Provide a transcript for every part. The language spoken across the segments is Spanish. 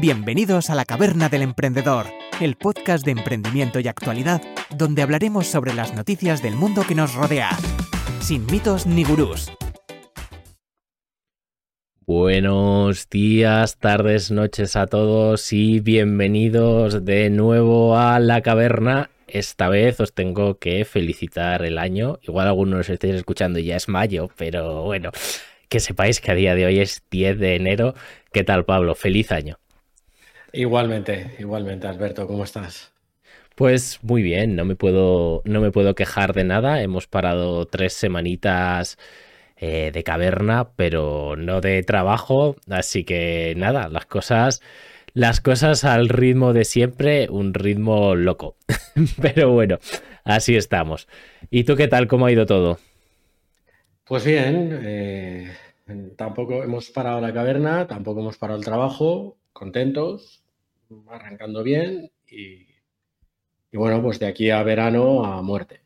Bienvenidos a la Caverna del Emprendedor, el podcast de emprendimiento y actualidad, donde hablaremos sobre las noticias del mundo que nos rodea, sin mitos ni gurús. Buenos días, tardes, noches a todos y bienvenidos de nuevo a la caverna. Esta vez os tengo que felicitar el año. Igual algunos os estáis escuchando y ya es mayo, pero bueno, que sepáis que a día de hoy es 10 de enero. ¿Qué tal, Pablo? Feliz año. Igualmente, igualmente, Alberto, ¿cómo estás? Pues muy bien, no me puedo, no me puedo quejar de nada. Hemos parado tres semanitas eh, de caverna, pero no de trabajo. Así que nada, las cosas, las cosas al ritmo de siempre, un ritmo loco. pero bueno, así estamos. ¿Y tú qué tal? ¿Cómo ha ido todo? Pues bien, eh, tampoco hemos parado la caverna, tampoco hemos parado el trabajo, contentos, arrancando bien y, bueno, pues de aquí a verano a muerte.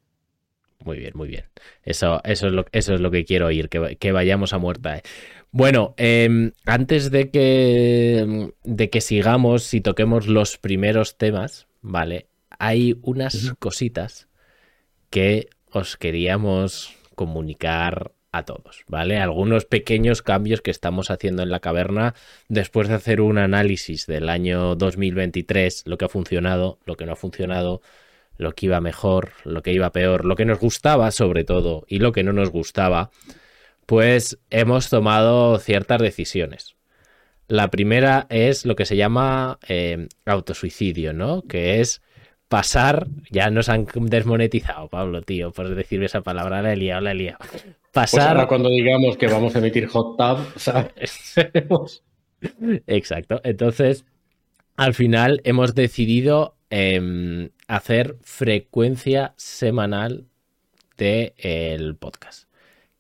Muy bien, muy bien. Eso, eso, es, lo, eso es lo que quiero oír, que, vayamos a muerta. ¿eh? Bueno, em, antes de que, de que sigamos y toquemos los primeros temas, ¿vale? Hay unas cositas que os queríamos comunicar a todos, ¿vale? Algunos pequeños cambios que estamos haciendo en la caverna después de hacer un análisis del año 2023, lo que ha funcionado, lo que no ha funcionado, lo que iba mejor, lo que iba peor, lo que nos gustaba sobre todo y lo que no nos gustaba, pues hemos tomado ciertas decisiones. La primera es lo que se llama eh, autosuicidio, ¿no? Que es pasar, ya nos han desmonetizado, Pablo, tío, por decirme esa palabra, la he liado, la he liado. Pues pasar. cuando digamos que vamos a emitir hot tab, ¿sabes? Exacto. Entonces, al final hemos decidido em, hacer frecuencia semanal del el podcast.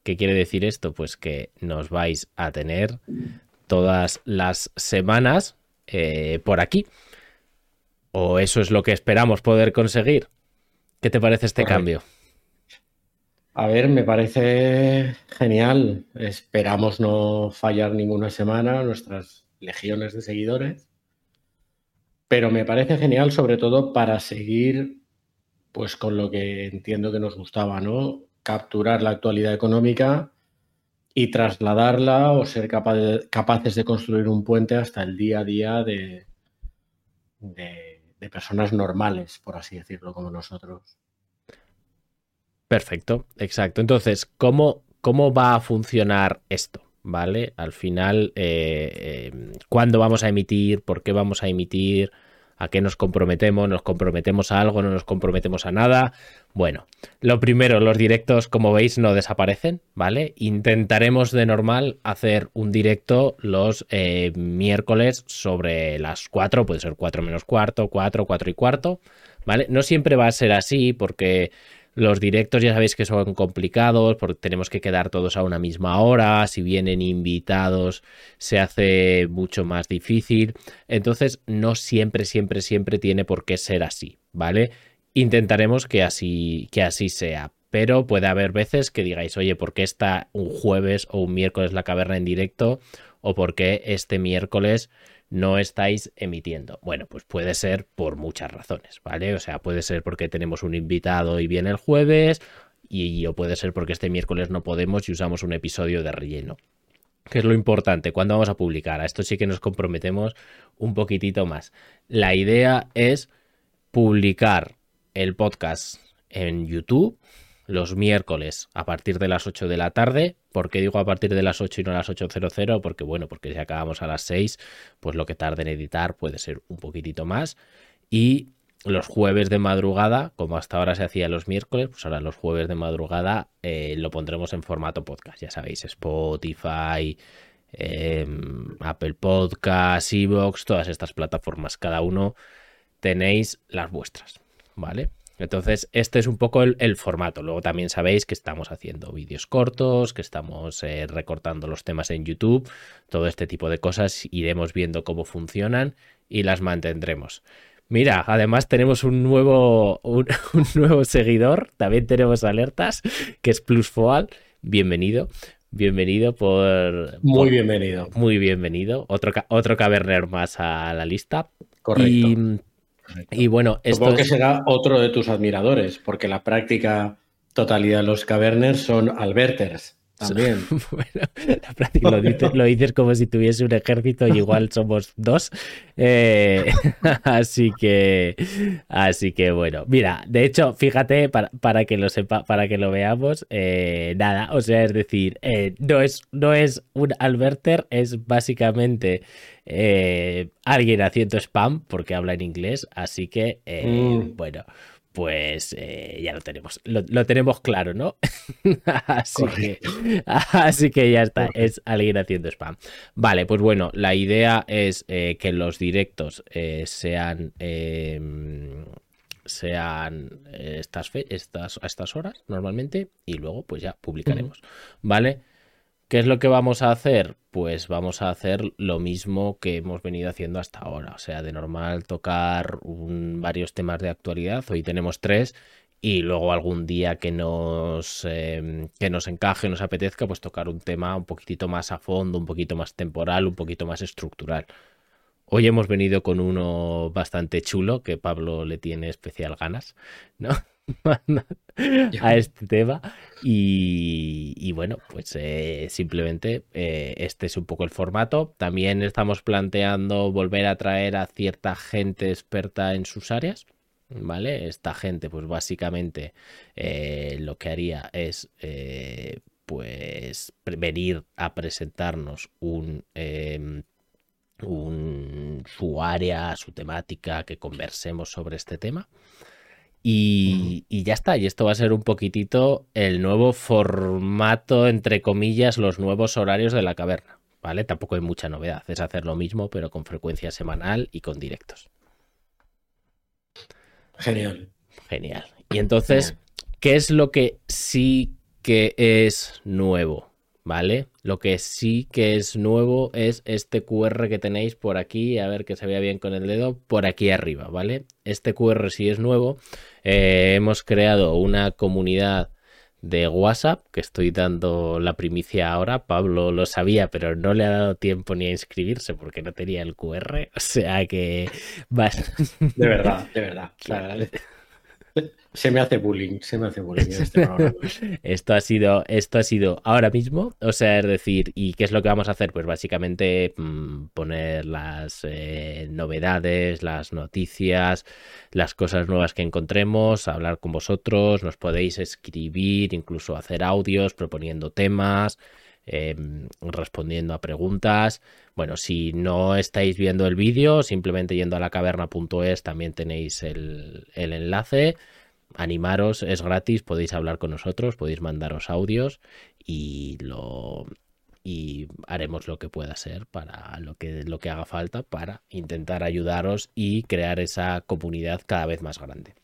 ¿Qué quiere decir esto? Pues que nos vais a tener todas las semanas eh, por aquí. ¿O eso es lo que esperamos poder conseguir? ¿Qué te parece este cambio? A ver, me parece genial. Esperamos no fallar ninguna semana, nuestras legiones de seguidores. Pero me parece genial, sobre todo para seguir, pues con lo que entiendo que nos gustaba, ¿no? Capturar la actualidad económica y trasladarla o ser capaces de construir un puente hasta el día a día de, de personas normales, por así decirlo, como nosotros. Perfecto, exacto. Entonces, ¿cómo, cómo va a funcionar esto? ¿Vale? Al final, eh, eh, ¿cuándo vamos a emitir? ¿Por qué vamos a emitir? ¿A qué nos comprometemos? ¿Nos comprometemos a algo? ¿No nos comprometemos a nada? Bueno, lo primero, los directos, como veis, no desaparecen, ¿vale? Intentaremos de normal hacer un directo los eh, miércoles sobre las 4, puede ser 4 menos cuarto, 4, 4 y cuarto, ¿vale? No siempre va a ser así porque los directos ya sabéis que son complicados porque tenemos que quedar todos a una misma hora. Si vienen invitados se hace mucho más difícil. Entonces no siempre, siempre, siempre tiene por qué ser así, ¿vale? Intentaremos que así, que así sea. Pero puede haber veces que digáis, oye, ¿por qué está un jueves o un miércoles la caverna en directo? ¿O por qué este miércoles no estáis emitiendo? Bueno, pues puede ser por muchas razones, ¿vale? O sea, puede ser porque tenemos un invitado y viene el jueves, y, o puede ser porque este miércoles no podemos y usamos un episodio de relleno. ¿Qué es lo importante? ¿Cuándo vamos a publicar? A esto sí que nos comprometemos un poquitito más. La idea es publicar el podcast en YouTube los miércoles a partir de las 8 de la tarde. ¿Por qué digo a partir de las 8 y no a las 8.00? Porque bueno, porque si acabamos a las 6, pues lo que tarde en editar puede ser un poquitito más. Y los jueves de madrugada, como hasta ahora se hacía los miércoles, pues ahora los jueves de madrugada eh, lo pondremos en formato podcast. Ya sabéis, Spotify, em, Apple Podcast, Evox, todas estas plataformas, cada uno tenéis las vuestras, ¿vale? Entonces, este es un poco el, formato. Luego también sabéis que estamos haciendo vídeos cortos, que estamos eh, recortando los temas en YouTube, todo este tipo de cosas iremos viendo cómo funcionan y las mantendremos. Mira, además tenemos un nuevo, un, nuevo seguidor, también tenemos alertas, que es Plusfoal, bienvenido. bienvenido por... Muy bienvenido. Muy bienvenido. Otro, otro caverner más a la lista. Correcto. Y, bueno, esto Supongo que será otro de tus admiradores, porque la práctica totalidad de los caverners son alberters. También. bueno, lo, dices, como si tuviese un ejército y igual somos dos. Eh, así que, así que bueno, mira, de hecho, fíjate para, para que lo sepa, para que lo veamos, eh, nada, o sea, es decir, eh, no es, no es un alberter, es básicamente alguien haciendo spam porque habla en inglés, así que, mm. bueno pues eh, ya lo tenemos, lo, tenemos claro, ¿no? así, que, así que ya está, es alguien haciendo spam. Vale, pues bueno, la idea es eh, que los directos eh, sean em, sean estas, estas, a estas horas normalmente y luego pues ya publicaremos, ¿vale? ¿Qué es lo que vamos a hacer? Pues vamos a hacer lo mismo que hemos venido haciendo hasta ahora. O sea, de normal tocar varios temas de actualidad. Hoy tenemos tres. Y luego algún día que nos, em, que nos encaje, nos apetezca, pues tocar un tema un poquitito más a fondo, un poquito más temporal, un poquito más estructural. Hoy hemos venido con uno bastante chulo que Pablo le tiene especial ganas, ¿no? A este tema. Y, bueno, pues eh, simplemente eh, este es un poco el formato. También estamos planteando volver a traer a cierta gente experta en sus áreas. ¿Vale? Esta gente, pues básicamente eh, lo que haría es pues venir a presentarnos un em, un, su área, su temática, que conversemos sobre este tema. Y, ya está, y esto va a ser un poquitito el nuevo formato, entre comillas, los nuevos horarios de la caverna, ¿vale? Tampoco hay mucha novedad, es hacer lo mismo, pero con frecuencia semanal y con directos. Genial. Genial. Y entonces, ¿qué es lo que sí que es nuevo? ¿Vale? Lo que sí que es nuevo es este QR que tenéis por aquí, a ver que se vea bien con el dedo, por aquí arriba, ¿vale? Este QR sí es nuevo. Eh, hemos creado una comunidad de WhatsApp, que estoy dando la primicia ahora. Pablo lo sabía, pero no le ha dado tiempo ni a inscribirse porque no tenía el QR. O sea que... De verdad, de verdad. Se me hace bullying, se me hace bullying este esto ha sido, esto ha sido ahora mismo, o sea, es decir, ¿y qué es lo que vamos a hacer? Pues básicamente mm, poner las eh, novedades, las noticias, las cosas nuevas que encontremos, hablar con vosotros, nos podéis escribir, incluso hacer audios proponiendo temas. Em, respondiendo a preguntas. Bueno, si no estáis viendo el vídeo, simplemente yendo a la caverna.es también tenéis el, el enlace animaros, es gratis, podéis hablar con nosotros, podéis mandaros audios y lo y haremos lo que pueda ser para lo que lo que haga falta para intentar ayudaros y crear esa comunidad cada vez más grande.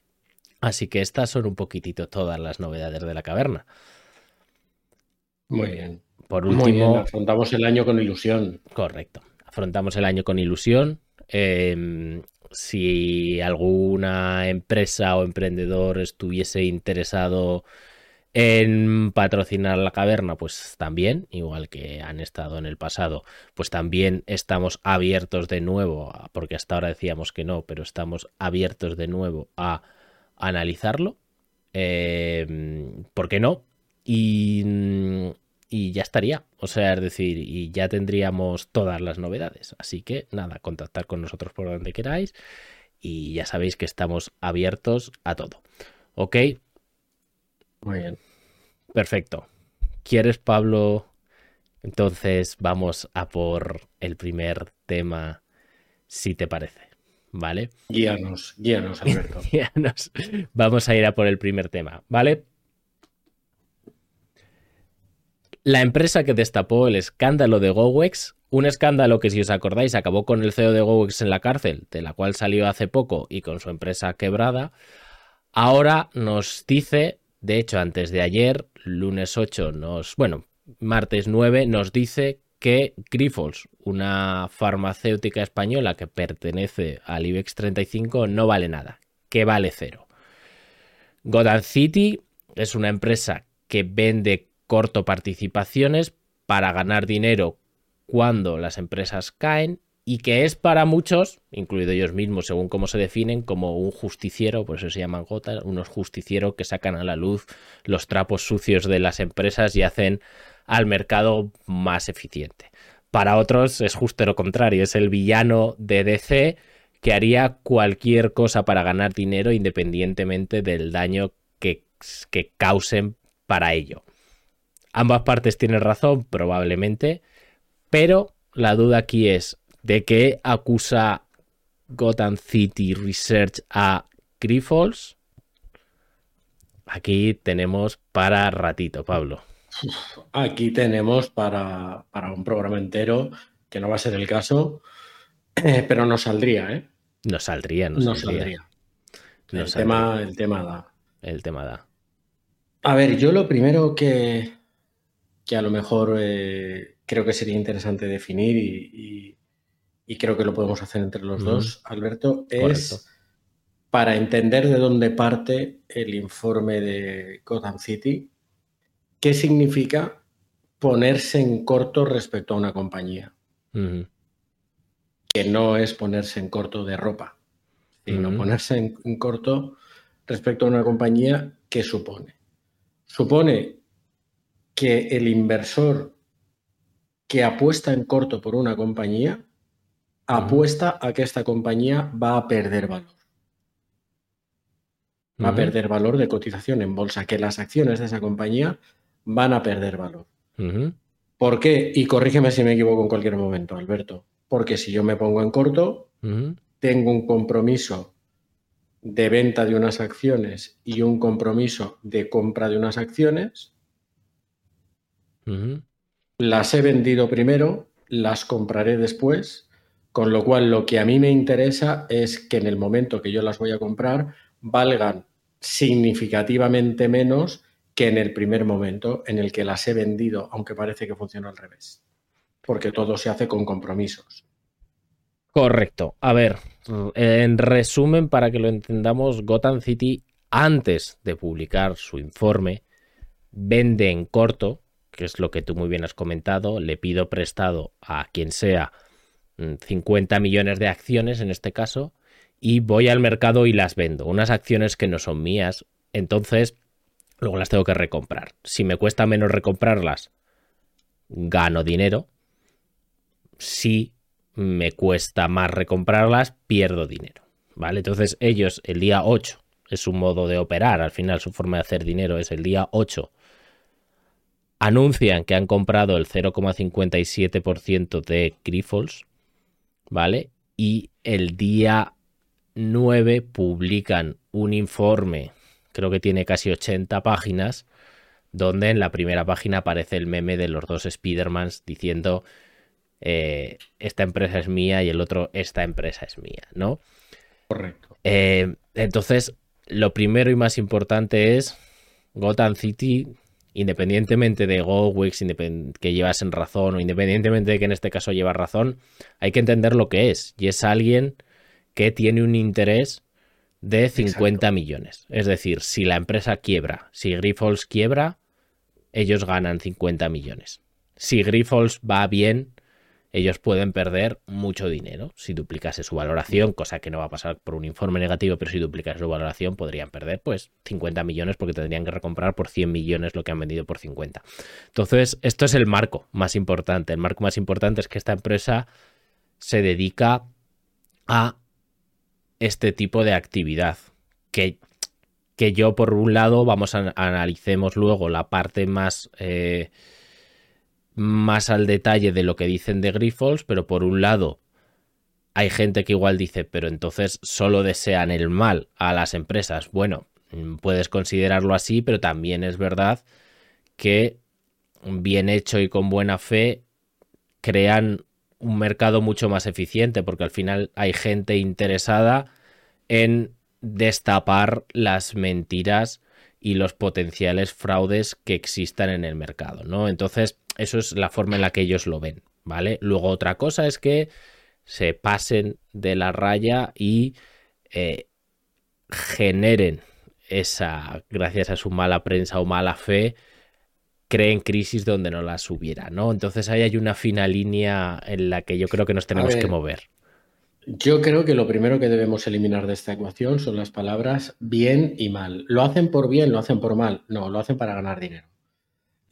Así que estas son un poquitito todas las novedades de la caverna. Muy bien. Por último, afrontamos el año con ilusión. Correcto. Afrontamos el año con ilusión. Em, si alguna empresa o emprendedor estuviese interesado en patrocinar la caverna, pues también, igual que han estado en el pasado, pues también estamos abiertos de nuevo, porque hasta ahora decíamos que no, pero estamos abiertos de nuevo a analizarlo. Eh, ¿Por qué no? Y y ya estaría. O sea, es decir, y ya tendríamos todas las novedades. Así que nada, contactar con nosotros por donde queráis y ya sabéis que estamos abiertos a todo. ¿Ok? Muy bien. Perfecto. ¿Quieres, Pablo? Entonces vamos a por el primer tema, si te parece. ¿Vale? Guíanos, guíanos, Alberto. guíanos. Vamos a ir a por el primer tema, ¿vale? La empresa que destapó el escándalo de GoWex, un escándalo que si os acordáis acabó con el CEO de GoWex en la cárcel, de la cual salió hace poco y con su empresa quebrada, ahora nos dice, de hecho antes de ayer, lunes 8, nos, bueno, martes 9, nos dice que Grifols, una farmacéutica española que pertenece al IBEX 35, no vale nada, que vale cero. Gotham City es una empresa que vende corto participaciones para ganar dinero cuando las empresas caen y que es para muchos, incluido ellos mismos, según cómo se definen, como un justiciero, por eso se llaman gotas, unos justicieros que sacan a la luz los trapos sucios de las empresas y hacen al mercado más eficiente. Para otros es justo lo contrario, es el villano de DC que haría cualquier cosa para ganar dinero independientemente del daño que, que causen para ello. Ambas partes tienen razón, probablemente, pero la duda aquí es, ¿de qué acusa Gotham City Research a Grifols? Aquí tenemos para ratito, Pablo. Aquí tenemos para, un programa entero, que no va a ser el caso, pero nos saldría, ¿eh? Nos saldría, nos, saldría. el, Tema, el tema da. El tema da. A ver, yo lo primero que, que a lo mejor eh, creo que sería interesante definir y, creo que lo podemos hacer entre los dos, Alberto, es para entender de dónde parte el informe de Gotham City ¿Qué significa ponerse en corto respecto a una compañía? Que no es ponerse en corto de ropa, sino ponerse en, corto respecto a una compañía que supone. Supone que el inversor que apuesta en corto por una compañía apuesta a que esta compañía va a perder valor. Va a perder valor de cotización en bolsa, que las acciones de esa compañía van a perder valor. ¿Por qué? Y corrígeme si me equivoco en cualquier momento, Alberto. Porque si yo me pongo en corto, tengo un compromiso de venta de unas acciones y un compromiso de compra de unas acciones. Las he vendido primero, las compraré después, con lo cual lo que a mí me interesa es que en el momento que yo las voy a comprar valgan significativamente menos que en el primer momento en el que las he vendido, aunque parece que funciona al revés. Porque todo se hace con compromisos. Correcto. A ver, en resumen, para que lo entendamos, Gotham City, antes de publicar su informe, vende en corto, que es lo que tú muy bien has comentado, le pido prestado a quien sea 50 mm, millones de acciones en este caso, y voy al mercado y las vendo. Unas acciones que no son mías. Entonces, luego las tengo que recomprar. Si me cuesta menos recomprarlas, gano dinero. Si me cuesta más recomprarlas, pierdo dinero. ¿Vale? Entonces ellos el día 8 es su modo de operar, al final su forma de hacer dinero es el día 8. Anuncian que han comprado el 0,57% de Grifols, ¿vale? Y el día 9 publican un informe creo que tiene casi 80 páginas, donde en la primera página aparece el meme de los dos Spidermans diciendo eh, esta empresa es mía y el otro esta empresa es mía, ¿no? Correcto. Eh, entonces, lo primero y más importante es Gotham City, independientemente de GoWix, que llevas en razón o independientemente de que en este caso llevas razón, hay que entender lo que es. Y es alguien que tiene un interés de 50 millones. Es decir, si la empresa quiebra, si Grifols quiebra, ellos ganan 50 millones. Si Grifols va bien, ellos pueden perder mucho dinero. Si duplicase su valoración, cosa que no va a pasar por un informe negativo, pero si duplicase su valoración, podrían perder pues 50 millones porque tendrían que recomprar por 100 millones lo que han vendido por 50. Entonces, esto es el marco más importante. El marco más importante es que esta empresa se dedica a este tipo de actividad. Que, que yo, por un lado, vamos a analicemos luego la parte más, eh, más al detalle de lo que dicen de Grifols, pero por un lado, hay gente que igual dice, pero entonces solo desean el mal a las empresas. Bueno, puedes considerarlo así, pero también es verdad que bien hecho y con buena fe crean un mercado mucho más eficiente, porque al final hay gente interesada en destapar las mentiras y los potenciales fraudes que existan en el mercado, ¿no? Entonces, eso es la forma en la que ellos lo ven, ¿vale? Luego otra cosa es que se pasen de la raya y eh, generen esa, gracias a su mala prensa o mala fe, creen crisis donde no las hubiera, ¿no? Entonces ahí hay una fina línea en la que yo creo que nos tenemos que mover. Yo creo que lo primero que debemos eliminar de esta ecuación son las palabras bien y mal. ¿Lo hacen por bien? ¿Lo hacen por mal? No, lo hacen para ganar dinero.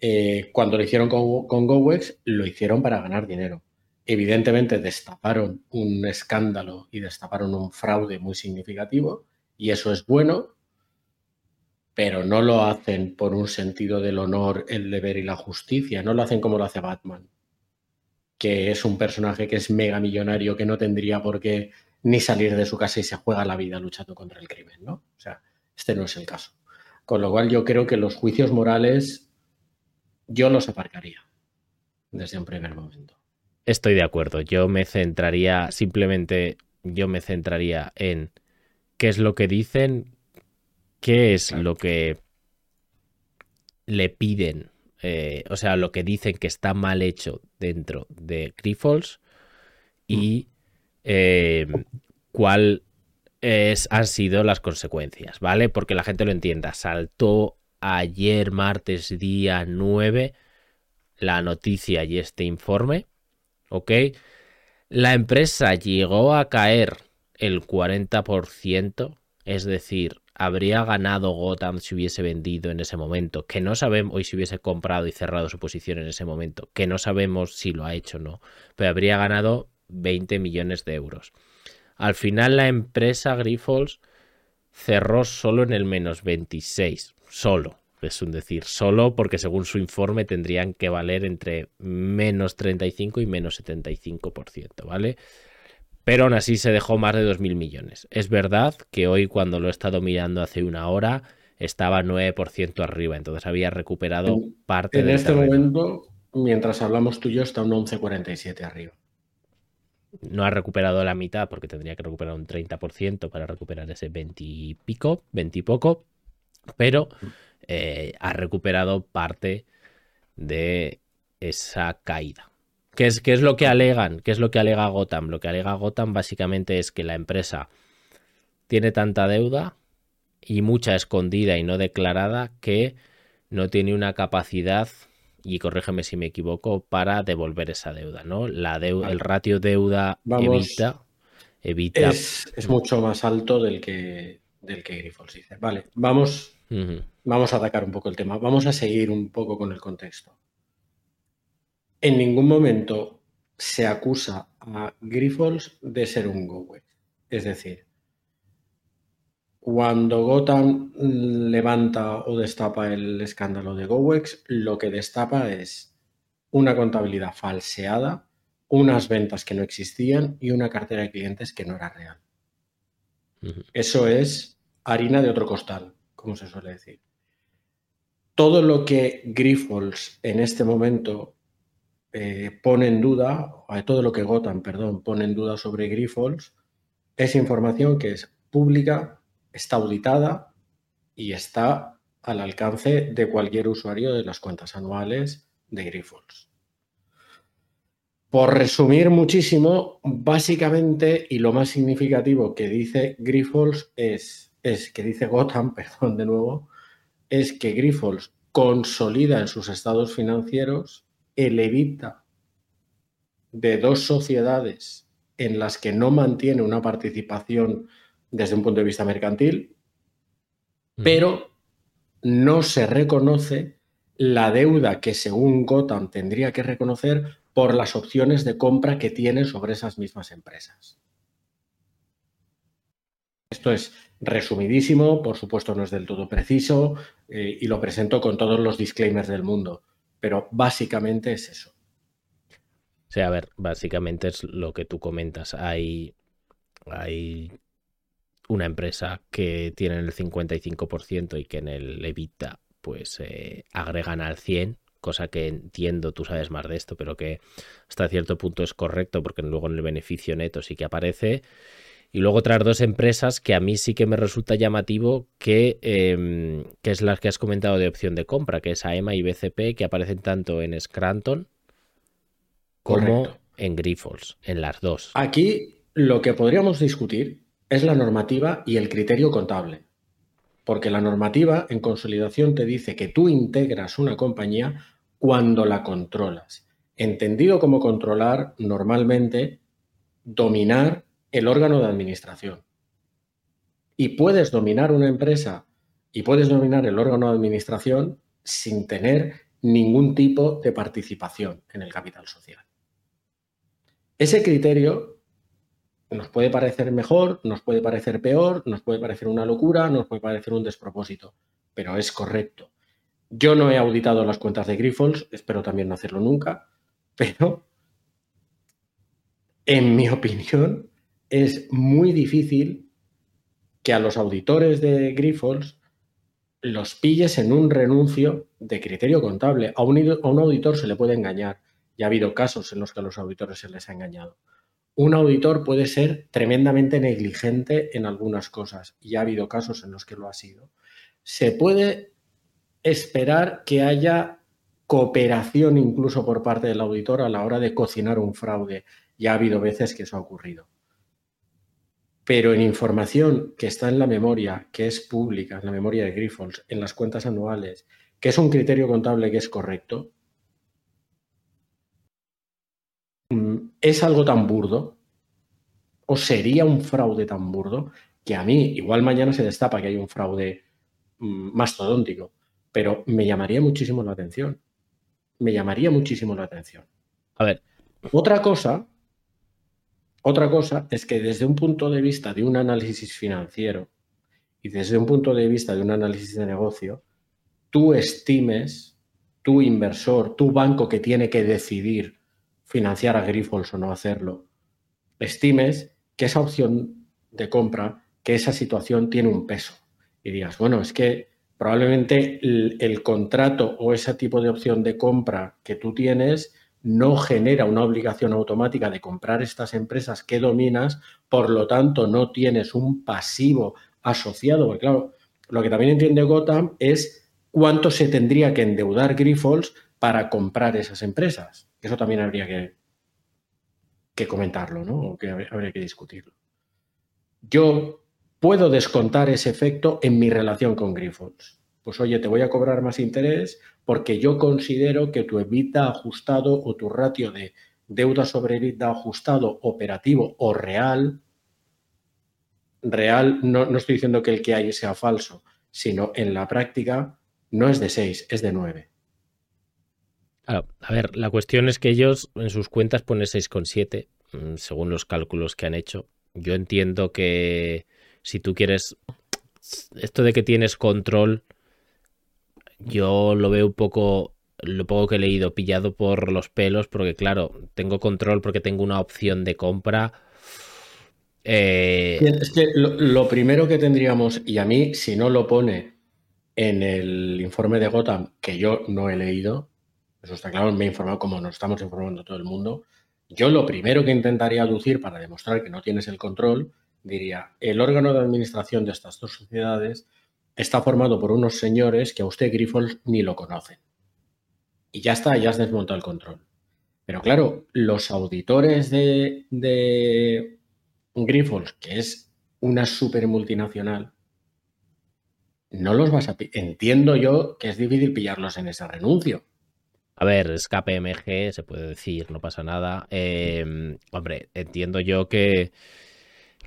Eh, cuando lo hicieron con, con GoWex, lo hicieron para ganar dinero. Evidentemente destaparon un escándalo y destaparon un fraude muy significativo y eso es bueno, pero no lo hacen por un sentido del honor, el deber y la justicia, no lo hacen como lo hace Batman, que es un personaje que es mega millonario, que no tendría por qué ni salir de su casa y se juega la vida luchando contra el crimen, ¿no? O sea, este no es el caso. Con lo cual yo creo que los juicios morales yo los aparcaría desde un primer momento. Estoy de acuerdo. Yo me centraría, simplemente yo me centraría en qué es lo que dicen, qué es lo que le piden, eh, o sea, lo que dicen que está mal hecho dentro de Grifols y mm. eh, cuál es, han sido las consecuencias, ¿vale? Porque la gente lo entienda. Saltó ayer, martes, día 9, la noticia y este informe ¿ok? La empresa llegó a caer el 40%, es decir, habría ganado Gotham si hubiese vendido en ese momento, que no sabemos, hoy si hubiese comprado y cerrado su posición en ese momento, que no sabemos si lo ha hecho o no, pero habría ganado 20 millones de euros. Al final la empresa Grifols cerró solo en el menos 26, solo es un decir, solo porque según su informe tendrían que valer entre menos 35 y menos 75%, ¿vale? Pero aún así se dejó más de 2.000 millones. Es verdad que hoy cuando lo he estado mirando hace una hora estaba 9% arriba, entonces había recuperado parte En este momento, mientras hablamos tú y yo, está un 11,47 arriba. No ha recuperado la mitad porque tendría que recuperar un 30% para recuperar ese 20 y pico, 20 y poco, pero eh, ha recuperado parte de esa caída. ¿Qué es, ¿Qué es lo que alegan? ¿Qué es lo que alega Gotham? Lo que alega Gotham básicamente es que la empresa tiene tanta deuda y mucha escondida y no declarada que no tiene una capacidad, y corrígeme si me equivoco, para devolver esa deuda, ¿no? La deuda, el ratio deuda evita, evita. Es, mucho más alto del que, del que Grifols dice. Vale, vamos Vamos a atacar un poco el tema. Vamos a seguir un poco con el contexto. En ningún momento se acusa a Grifols de ser un GoWex. Es decir, cuando Gotham levanta o destapa el escándalo de GoWex, lo que destapa es una contabilidad falseada, unas ventas que no existían y una cartera de clientes que no era real. Eso es harina de otro costal como se suele decir. Todo lo que Grifols en este momento eh, pone en duda, todo lo que Gotham, perdón, pone en duda sobre Grifols, es información que es pública, está auditada y está al alcance de cualquier usuario de las cuentas anuales de Grifols. Por resumir muchísimo, básicamente, y lo más significativo que dice Grifols es es que dice Gotham, perdón de nuevo, es que Grifols consolida en sus estados financieros el evita de dos sociedades en las que no mantiene una participación desde un punto de vista mercantil, mm. pero no se reconoce la deuda que según Gotham tendría que reconocer por las opciones de compra que tiene sobre esas mismas empresas. Esto es resumidísimo, por supuesto no es del todo preciso eh, y lo presento con todos los disclaimers del mundo, pero básicamente es eso. Sí, a ver, básicamente es lo que tú comentas. Hay, hay una empresa que tiene el 55% y que en el Evita pues eh, agregan al 100, cosa que entiendo, tú sabes más de esto, pero que hasta cierto punto es correcto porque luego en el beneficio neto sí que aparece. Y luego otras dos empresas que a mí sí que me resulta llamativo que, em, que es las que has comentado de opción de compra, que es AEMA y BCP, que aparecen tanto en Scranton como en Grifols, en las dos. Aquí lo que podríamos discutir es la normativa y el criterio contable. Porque la normativa en consolidación te dice que tú integras una compañía cuando la controlas. Entendido como controlar, normalmente, dominar el órgano de administración. Y puedes dominar una empresa y puedes dominar el órgano de administración sin tener ningún tipo de participación en el capital social. Ese criterio nos puede parecer mejor, nos puede parecer peor, nos puede parecer una locura, nos puede parecer un despropósito, pero es correcto. Yo no he auditado las cuentas de Grifols, espero también no hacerlo nunca, pero en mi opinión es muy difícil que a los auditores de Grifols los pilles en un renuncio de criterio contable. A un, a un auditor se le puede engañar. Ya ha habido casos en los que a los auditores se les ha engañado. Un auditor puede ser tremendamente negligente en algunas cosas y ha habido casos en los que lo ha sido. Se puede esperar que haya cooperación incluso por parte del auditor a la hora de cocinar un fraude. Ya ha habido veces que eso ha ocurrido. Pero en información que está en la memoria, que es pública, en la memoria de Grifols, en las cuentas anuales, que es un criterio contable que es correcto, mm, es algo tan burdo, o sería un fraude tan burdo, que a mí, igual mañana se destapa que hay un fraude mm, mastodóntico, pero me llamaría muchísimo la atención. Me llamaría muchísimo la atención. A ver. Otra cosa otra cosa es que desde un punto de vista de un análisis financiero y desde un punto de vista de un análisis de negocio, tú estimes, tu inversor, tu banco que tiene que decidir financiar a Grifols o no hacerlo, estimes que esa opción de compra, que esa situación tiene un peso. Y digas, bueno, es que probablemente el, contrato o ese tipo de opción de compra que tú tienes no genera una obligación automática de comprar estas empresas que dominas, por lo tanto no tienes un pasivo asociado, porque claro, lo que también entiende Gotham es cuánto se tendría que endeudar Grifols para comprar esas empresas. Eso también habría que, comentarlo, ¿no? O que habría que discutirlo. Yo puedo descontar ese efecto en mi relación con Grifols. Pues oye, te voy a cobrar más interés porque yo considero que tu EBITDA ajustado o tu ratio de deuda sobre EBITDA ajustado operativo o real, real, no, no estoy diciendo que el que hay sea falso, sino en la práctica no es de 6, es de 9. A ver, la cuestión es que ellos en sus cuentas ponen 6,7 mm, según los cálculos que han hecho. Yo entiendo que si tú quieres esto de que tienes control yo lo veo un poco, lo poco que he leído, pillado por los pelos, porque claro, tengo control porque tengo una opción de compra. Eh, es que lo, primero que tendríamos, y a mí, si no lo pone en el informe de Gotham, que yo no he leído, eso está claro, me he informado como nos estamos informando todo el mundo, yo lo primero que intentaría aducir para demostrar que no tienes el control, diría, el órgano de administración de estas dos sociedades está formado por unos señores que a usted Grifols ni lo conocen. Y ya está, ya has desmontado el control. Pero claro, los auditores de, de que es una super multinacional, no los vas a... Entiendo yo que es difícil pillarlos en ese renuncio. A ver, es KPMG, se puede decir, no pasa nada. Eh, hombre, entiendo yo que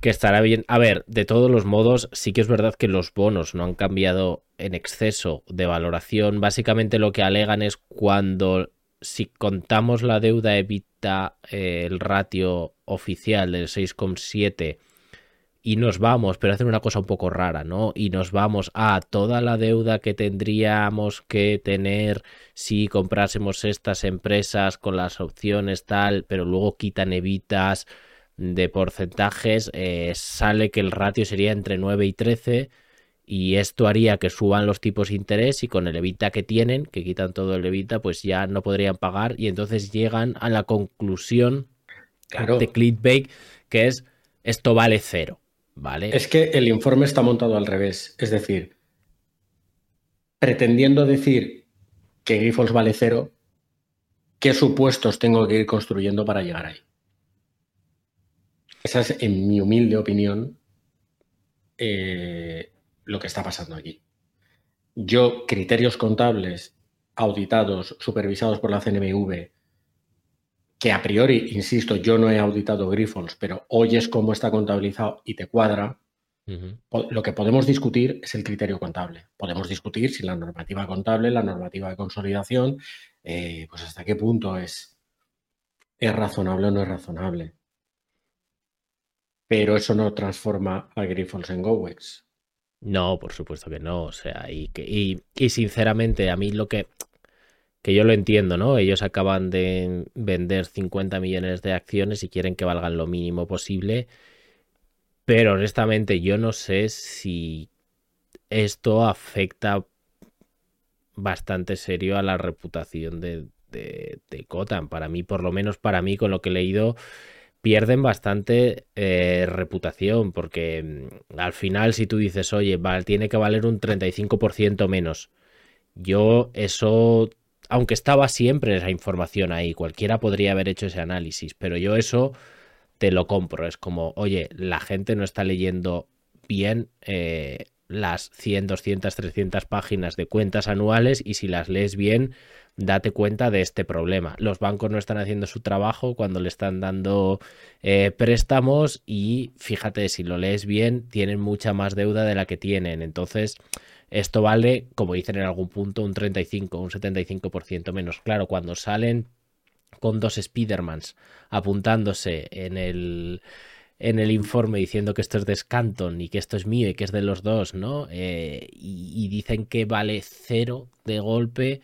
que estará bien. A ver, de todos los modos, sí que es verdad que los bonos no han cambiado en exceso de valoración. Básicamente lo que alegan es cuando, si contamos la deuda evita eh, el ratio oficial del 6,7 y nos vamos, pero hacen una cosa un poco rara, ¿no? Y nos vamos a toda la deuda que tendríamos que tener si comprásemos estas empresas con las opciones tal, pero luego quitan evitas de porcentajes, eh, sale que el ratio sería entre 9 y 13 y esto haría que suban los tipos de interés y con el evita que tienen, que quitan todo el evita, pues ya no podrían pagar y entonces llegan a la conclusión de clickbait que es esto vale cero, Es que el informe está montado al revés, es decir, pretendiendo decir que Grifols vale cero, ¿qué supuestos tengo que ir construyendo para llegar ahí? Esa es, en mi humilde opinión, eh, lo que está pasando aquí. Yo, criterios contables auditados, supervisados por la CNMV, que a priori, insisto, yo no he auditado Grifols, pero oyes cómo está contabilizado y te cuadra, lo que podemos discutir es el criterio contable. Podemos discutir si la normativa contable, la normativa de consolidación, eh, pues hasta qué punto es, es razonable o no es razonable. Pero eso no transforma a Grifols en GoWex. No, por supuesto que no. O sea, y, que, y, y sinceramente, a mí lo que que yo lo entiendo, ¿no? Ellos acaban de vender 50 millones de acciones y quieren que valgan lo mínimo posible, pero honestamente yo no sé si esto afecta bastante serio a la reputación de, de, Para mí, por lo menos para mí, con lo que he leído, pierden bastante eh, reputación, porque mm, al final si tú dices, oye, tiene que valer un 35% menos, yo eso aunque estaba siempre esa información ahí, cualquiera podría haber hecho ese análisis, pero yo eso te lo compro. Es como, oye, la gente no está leyendo bien eh, las 100, 200, 300 páginas de cuentas anuales y si las lees bien, date cuenta de este problema. Los bancos no están haciendo su trabajo cuando le están dando eh, préstamos y fíjate, si lo lees bien, tienen mucha más deuda de la que tienen. Entonces, esto vale, como dicen en algún punto, un 35, un 75% menos. Claro, cuando salen con dos Spidermans apuntándose en el en el informe diciendo que esto es de Scanton y que esto es mío y que es de los dos, ¿no? Eh, y, dicen que vale cero de golpe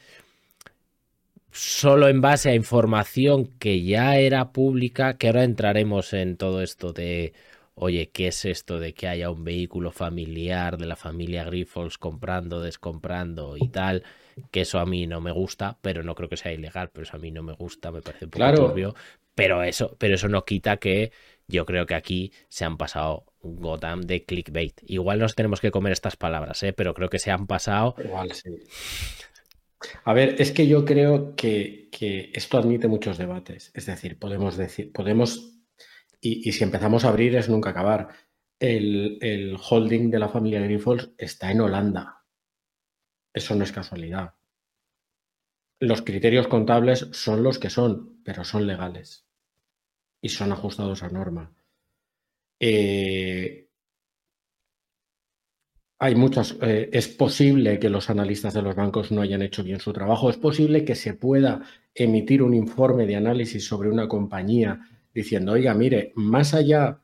solo en base a información que ya era pública, que ahora entraremos en todo esto de oye, ¿qué es esto de que haya un vehículo familiar de la familia Grifols comprando, descomprando y tal? Que eso a mí no me gusta, pero no creo que sea ilegal, pero eso a mí no me gusta, me parece un poco turbio. Pero eso, pero eso no quita que yo creo que aquí se han pasado Gotham de clickbait. Igual nos tenemos que comer estas palabras, ¿eh? pero creo que se han pasado. Igual sí. A ver, es que yo creo que, que, esto admite muchos debates. Es decir, podemos decir, podemos y, si empezamos a abrir es nunca acabar. El, holding de la familia Grifols está en Holanda. Eso no es casualidad. Los criterios contables son los que son, pero son legales y son ajustados a norma. Eh, hay muchas. Eh, es posible que los analistas de los bancos no hayan hecho bien su trabajo. Es posible que se pueda emitir un informe de análisis sobre una compañía diciendo, oiga, mire, más allá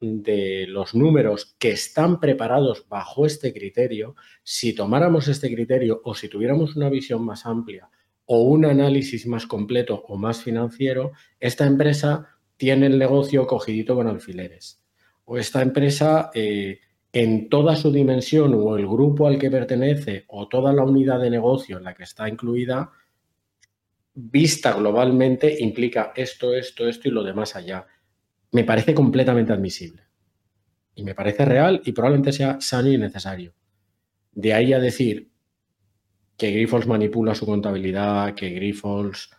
de los números que están preparados bajo este criterio, si tomáramos este criterio o si tuviéramos una visión más amplia o un análisis más completo o más financiero, esta empresa tiene el negocio cogidito con alfileres. O esta empresa, eh, en toda su dimensión o el grupo al que pertenece o toda la unidad de negocio en la que está incluida, vista globalmente implica esto, esto, esto y lo demás allá. Me parece completamente admisible. Y me parece real y probablemente sea sano y necesario. De ahí a decir que Grifols manipula su contabilidad, que Grifols,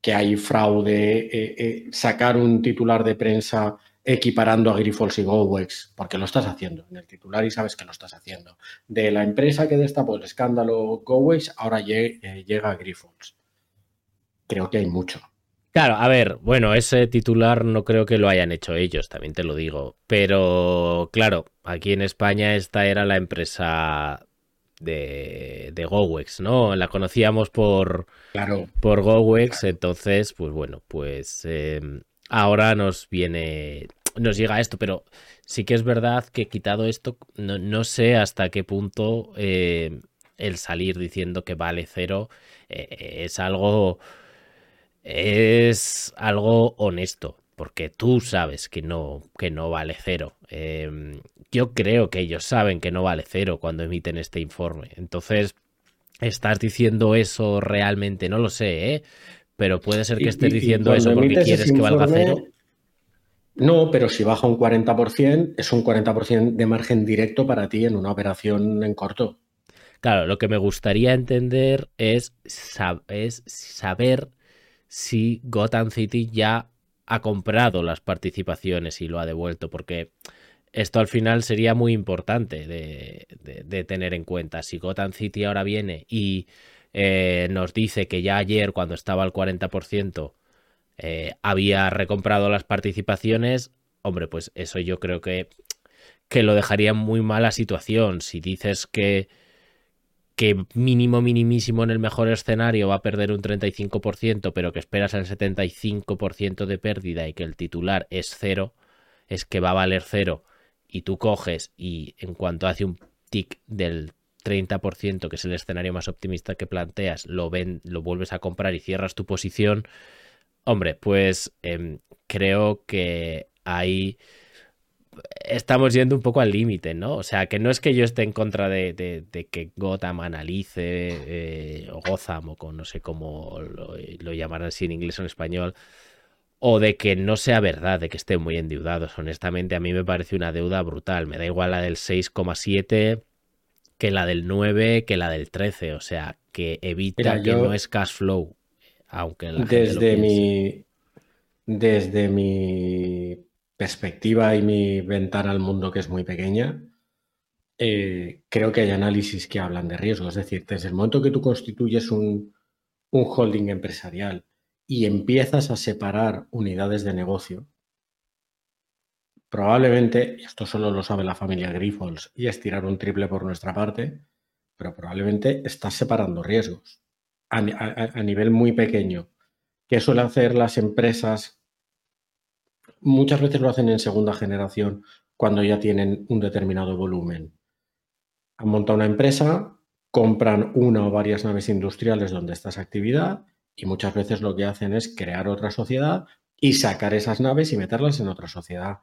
que hay fraude, eh, eh, sacar un titular de prensa equiparando a Grifols y GoWex, porque lo estás haciendo en el titular y sabes que lo estás haciendo. De la empresa que destapó el escándalo GoWex, ahora eh, llega a Grifols creo que hay mucho. Claro, a ver, bueno, ese titular no creo que lo hayan hecho ellos, también te lo digo. Pero, claro, aquí en España esta era la empresa de, de GoWex, ¿no? La conocíamos por, claro. por GoWex, entonces, pues bueno, pues em, ahora nos viene, nos llega esto, pero sí que es verdad que quitado esto, no, sé hasta qué punto eh, el salir diciendo que vale cero eh, es algo es algo honesto, porque tú sabes que no, que no vale cero. Em, yo creo que ellos saben que no vale cero cuando emiten este informe. Entonces, ¿estás diciendo eso realmente? No lo sé, ¿eh? Pero puede ser que estés diciendo eso porque quieres que valga cero. No, pero si baja un 40%, es un 40% de margen directo para ti en una operación en corto. Claro, lo que me gustaría entender es, es saber si Gotham City ya ha comprado las participaciones y lo ha devuelto, porque esto al final sería muy importante de, tener en cuenta. Si Gotham City ahora viene y eh, nos dice que ya ayer, cuando estaba al 40%, eh, había recomprado las participaciones, hombre, pues eso yo creo que, que lo dejaría en muy mala situación. Si dices que, que mínimo, minimísimo en el mejor escenario va a perder un 35%, pero que esperas el 75% de pérdida y que el titular es cero, es que va a valer cero, y tú coges y en cuanto hace un tic del 30%, que es el escenario más optimista que planteas, lo, ven, lo vuelves a comprar y cierras tu posición, hombre, pues em, creo que ahí estamos yendo un poco al límite, ¿no? O sea, que no es que yo esté en contra de, que Gotham analice eh, o Gotham o con, no sé cómo lo, lo llamarán así en inglés o en español, o de que no sea verdad, de que estén muy endeudados. Honestamente, a mí me parece una deuda brutal. Me da igual la del 6,7 que la del 9, que la del 13. O sea, que evita que no es cash flow. Aunque la desde mi desde mi perspectiva y mi ventana al mundo que es muy pequeña, eh, creo que hay análisis que hablan de riesgo. Es decir, desde el momento que tú constituyes un, holding empresarial y empiezas a separar unidades de negocio, probablemente, esto solo lo sabe la familia Grifols y es tirar un triple por nuestra parte, pero probablemente estás separando riesgos a, a nivel muy pequeño. ¿Qué suelen hacer las empresas muchas veces lo hacen en segunda generación cuando ya tienen un determinado volumen. Han montado una empresa, compran una o varias naves industriales donde está esa actividad y muchas veces lo que hacen es crear otra sociedad y sacar esas naves y meterlas en otra sociedad.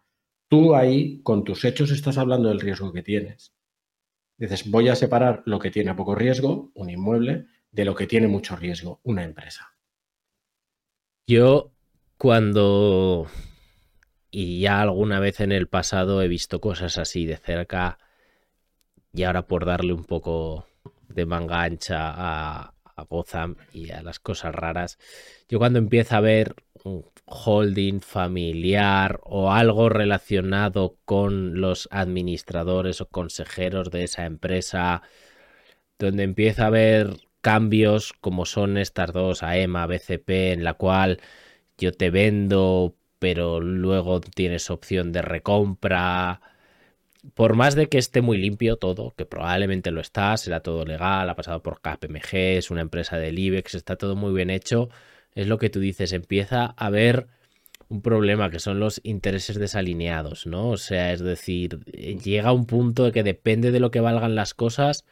Tú ahí, con tus hechos, estás hablando del riesgo que tienes. Dices, voy a separar lo que tiene poco riesgo, un inmueble, de lo que tiene mucho riesgo, una empresa. Yo, cuando y ya alguna vez en el pasado he visto cosas así de cerca y ahora por darle un poco de manga ancha a, a y a las cosas raras, yo cuando empiezo a ver un holding familiar o algo relacionado con los administradores o consejeros de esa empresa, donde empieza a haber cambios como son estas dos, AEMA, BCP, en la cual yo te vendo pero luego tienes opción de recompra. Por más de que esté muy limpio todo, que probablemente lo está, será todo legal, ha pasado por KPMG, es una empresa del IBEX, está todo muy bien hecho, es lo que tú dices, empieza a haber un problema que son los intereses desalineados, ¿no? O sea, es decir, llega un punto de que depende de lo que valgan las cosas,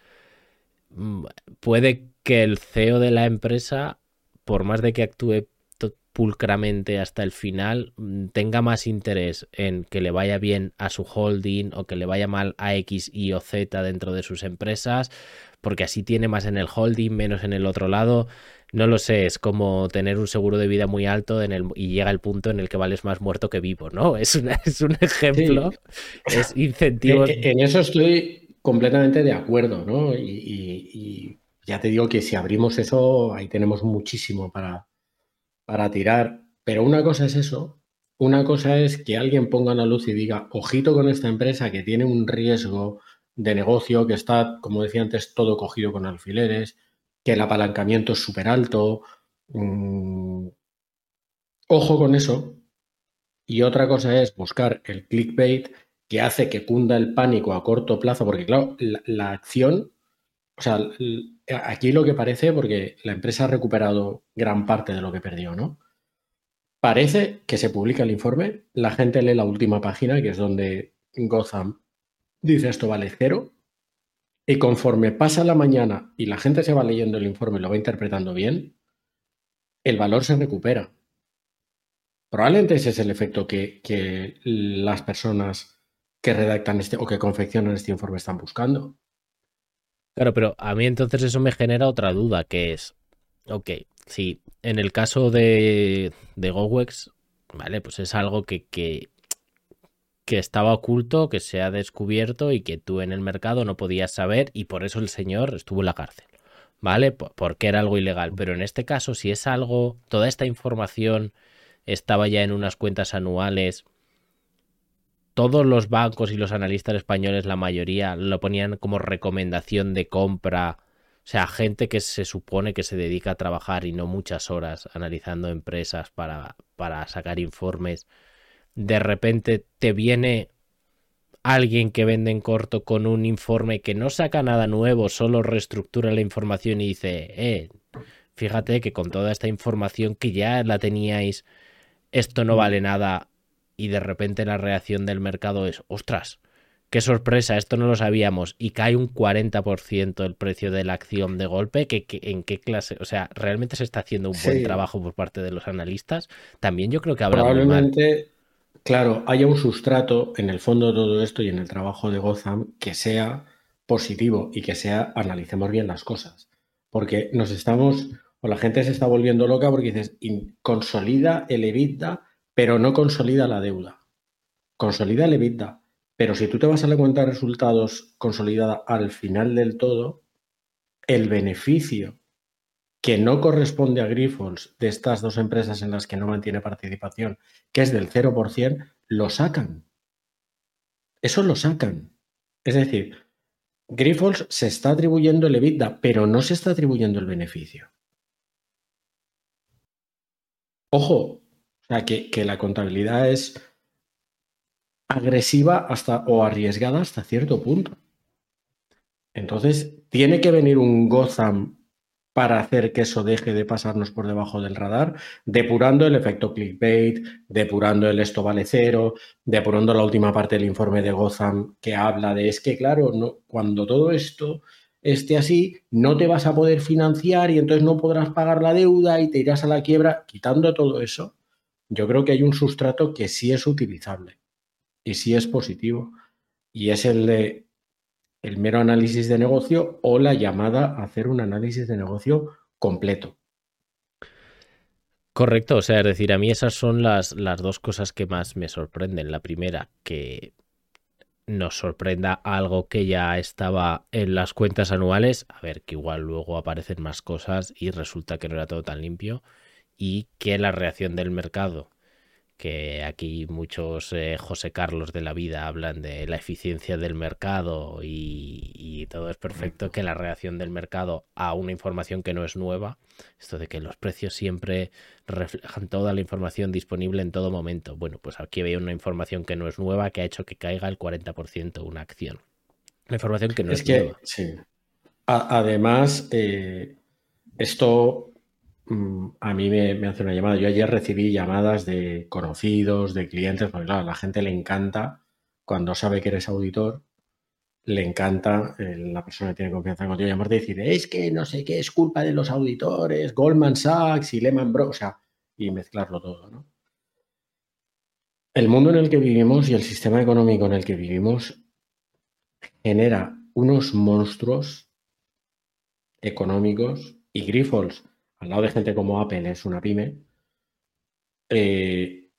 mm, puede que el CEO de la empresa, por más de que actúe pulcramente hasta el final mm, tenga más interés en que le vaya bien a su holding o que le vaya mal a X, Y o Z dentro de sus empresas, porque así tiene más en el holding, menos en el otro lado. No lo sé, es como tener un seguro de vida muy alto en el, y llega el punto en el que vales más muerto que vivo, ¿no? Es, es un ejemplo, es incentivo. En, eso estoy completamente de acuerdo, ¿no? y ya te digo que si abrimos eso, ahí tenemos muchísimo para, para tirar. Pero una cosa es eso, una cosa es que alguien ponga una luz y diga, ojito con esta empresa que tiene un riesgo de negocio, que está, como decía antes, todo cogido con alfileres, que el apalancamiento es súper alto. Mm, ojo con eso. Y otra cosa es buscar el clickbait que hace que cunda el pánico a corto plazo, porque claro, la acción, o sea, aquí lo que parece, porque la empresa ha recuperado gran parte de lo que perdió, ¿no? Parece que se publica el informe, la gente lee la última página, que es donde Gotham dice esto vale cero, y conforme pasa la mañana y la gente se va leyendo el informe y lo va interpretando bien, el valor se recupera. Probablemente ese es el efecto que, que las personas que redactan este o que confeccionan este informe están buscando. Claro, pero a mí entonces eso me genera otra duda, que es, ok, si en el caso de, de GoWex, vale, pues es algo que, que, que estaba oculto, que se ha descubierto y que tú en el mercado no podías saber y por eso el señor estuvo en la cárcel. ¿Vale? Porque era algo ilegal. Pero en este caso, si es algo, toda esta información estaba ya en unas cuentas anuales todos los bancos y los analistas españoles, la mayoría, lo ponían como recomendación de compra. O sea, gente que se supone que se dedica a trabajar y no muchas horas analizando empresas para, para sacar informes. De repente te viene alguien que vende en corto con un informe que no saca nada nuevo, solo reestructura la información y dice, eh, fíjate que con toda esta información que ya la teníais, esto no vale nada y de repente la reacción del mercado es, ostras, qué sorpresa, esto no lo sabíamos y cae un 40% el precio de la acción de golpe, que, ¿en qué clase? O sea, ¿realmente se está haciendo un buen trabajo por parte de los analistas? También yo creo que habrá... Probablemente, claro, haya un sustrato en el fondo de todo esto y en el trabajo de Gotham que sea positivo y que sea analicemos bien las cosas. Porque nos estamos, o la gente se está volviendo loca porque dices, consolida el EBITDA pero no consolida la deuda. Consolida el EBITDA. Pero si tú te vas a la cuenta de resultados consolidada al final del todo, el beneficio que no corresponde a Grifols de estas dos empresas en las que no mantiene participación, que es del 0%, lo sacan. Eso lo sacan. Es decir, Grifols se está atribuyendo el EBITDA, pero no se está atribuyendo el beneficio. Ojo, sea, que, la contabilidad es agresiva hasta o arriesgada hasta cierto punto. Entonces, tiene que venir un Gotham para hacer que eso deje de pasarnos por debajo del radar, depurando el efecto clickbait, depurando el esto vale cero, depurando la última parte del informe de Gotham que habla de es que, claro, no, cuando todo esto esté así, no te vas a poder financiar y entonces no podrás pagar la deuda y te irás a la quiebra, quitando todo eso yo creo que hay un sustrato que sí es utilizable y sí es positivo y es el de el mero análisis de negocio o la llamada a hacer un análisis de negocio completo. Correcto, o sea, es decir, a mí esas son las, las dos cosas que más me sorprenden. La primera, que nos sorprenda algo que ya estaba en las cuentas anuales, a ver, que igual luego aparecen más cosas y resulta que no era todo tan limpio y que la reacción del mercado, que aquí muchos eh, José Carlos de la vida hablan de la eficiencia del mercado y, todo es perfecto, que la reacción del mercado a una información que no es nueva, esto de que los precios siempre reflejan toda la información disponible en todo momento. Bueno, pues aquí veo una información que no es nueva que ha hecho que caiga el 40% una acción. La información que no es, nueva. Sí. además, eh, esto a mí me, hace una llamada. Yo ayer recibí llamadas de conocidos, de clientes, porque claro, a la gente le encanta cuando sabe que eres auditor, le encanta eh, la persona que tiene confianza contigo llamarte y decir, es que no sé qué es culpa de los auditores, Goldman Sachs y Lehman Brothers, o sea, y mezclarlo todo, ¿no? El mundo en el que vivimos y el sistema económico en el que vivimos genera unos monstruos económicos y Grifols al lado de gente como Apple, es una pyme, eh,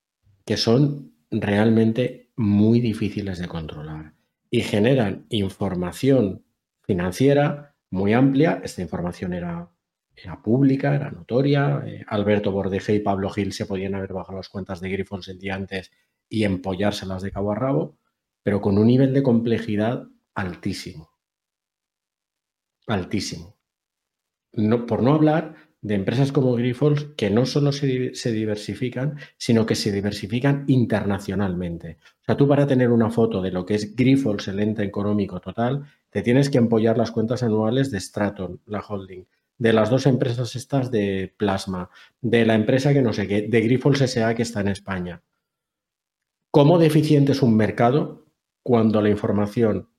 que son realmente muy difíciles de controlar y generan información financiera muy amplia. Esta información era, era pública, era notoria. Eh, Alberto Bordeje y Pablo Gil se podían haber bajado las cuentas de Grifols el antes y empollárselas de cabo a rabo, pero con un nivel de complejidad altísimo. Altísimo. No, por no hablar de empresas como Grifols que no solo se, diversifican, sino que se diversifican internacionalmente. O sea, tú para tener una foto de lo que es Grifols, el ente económico total, te tienes que empollar las cuentas anuales de Straton, la holding, de las dos empresas estas de Plasma, de la empresa que no sé qué, de Grifols SA que está en España. ¿Cómo deficiente es un mercado cuando la información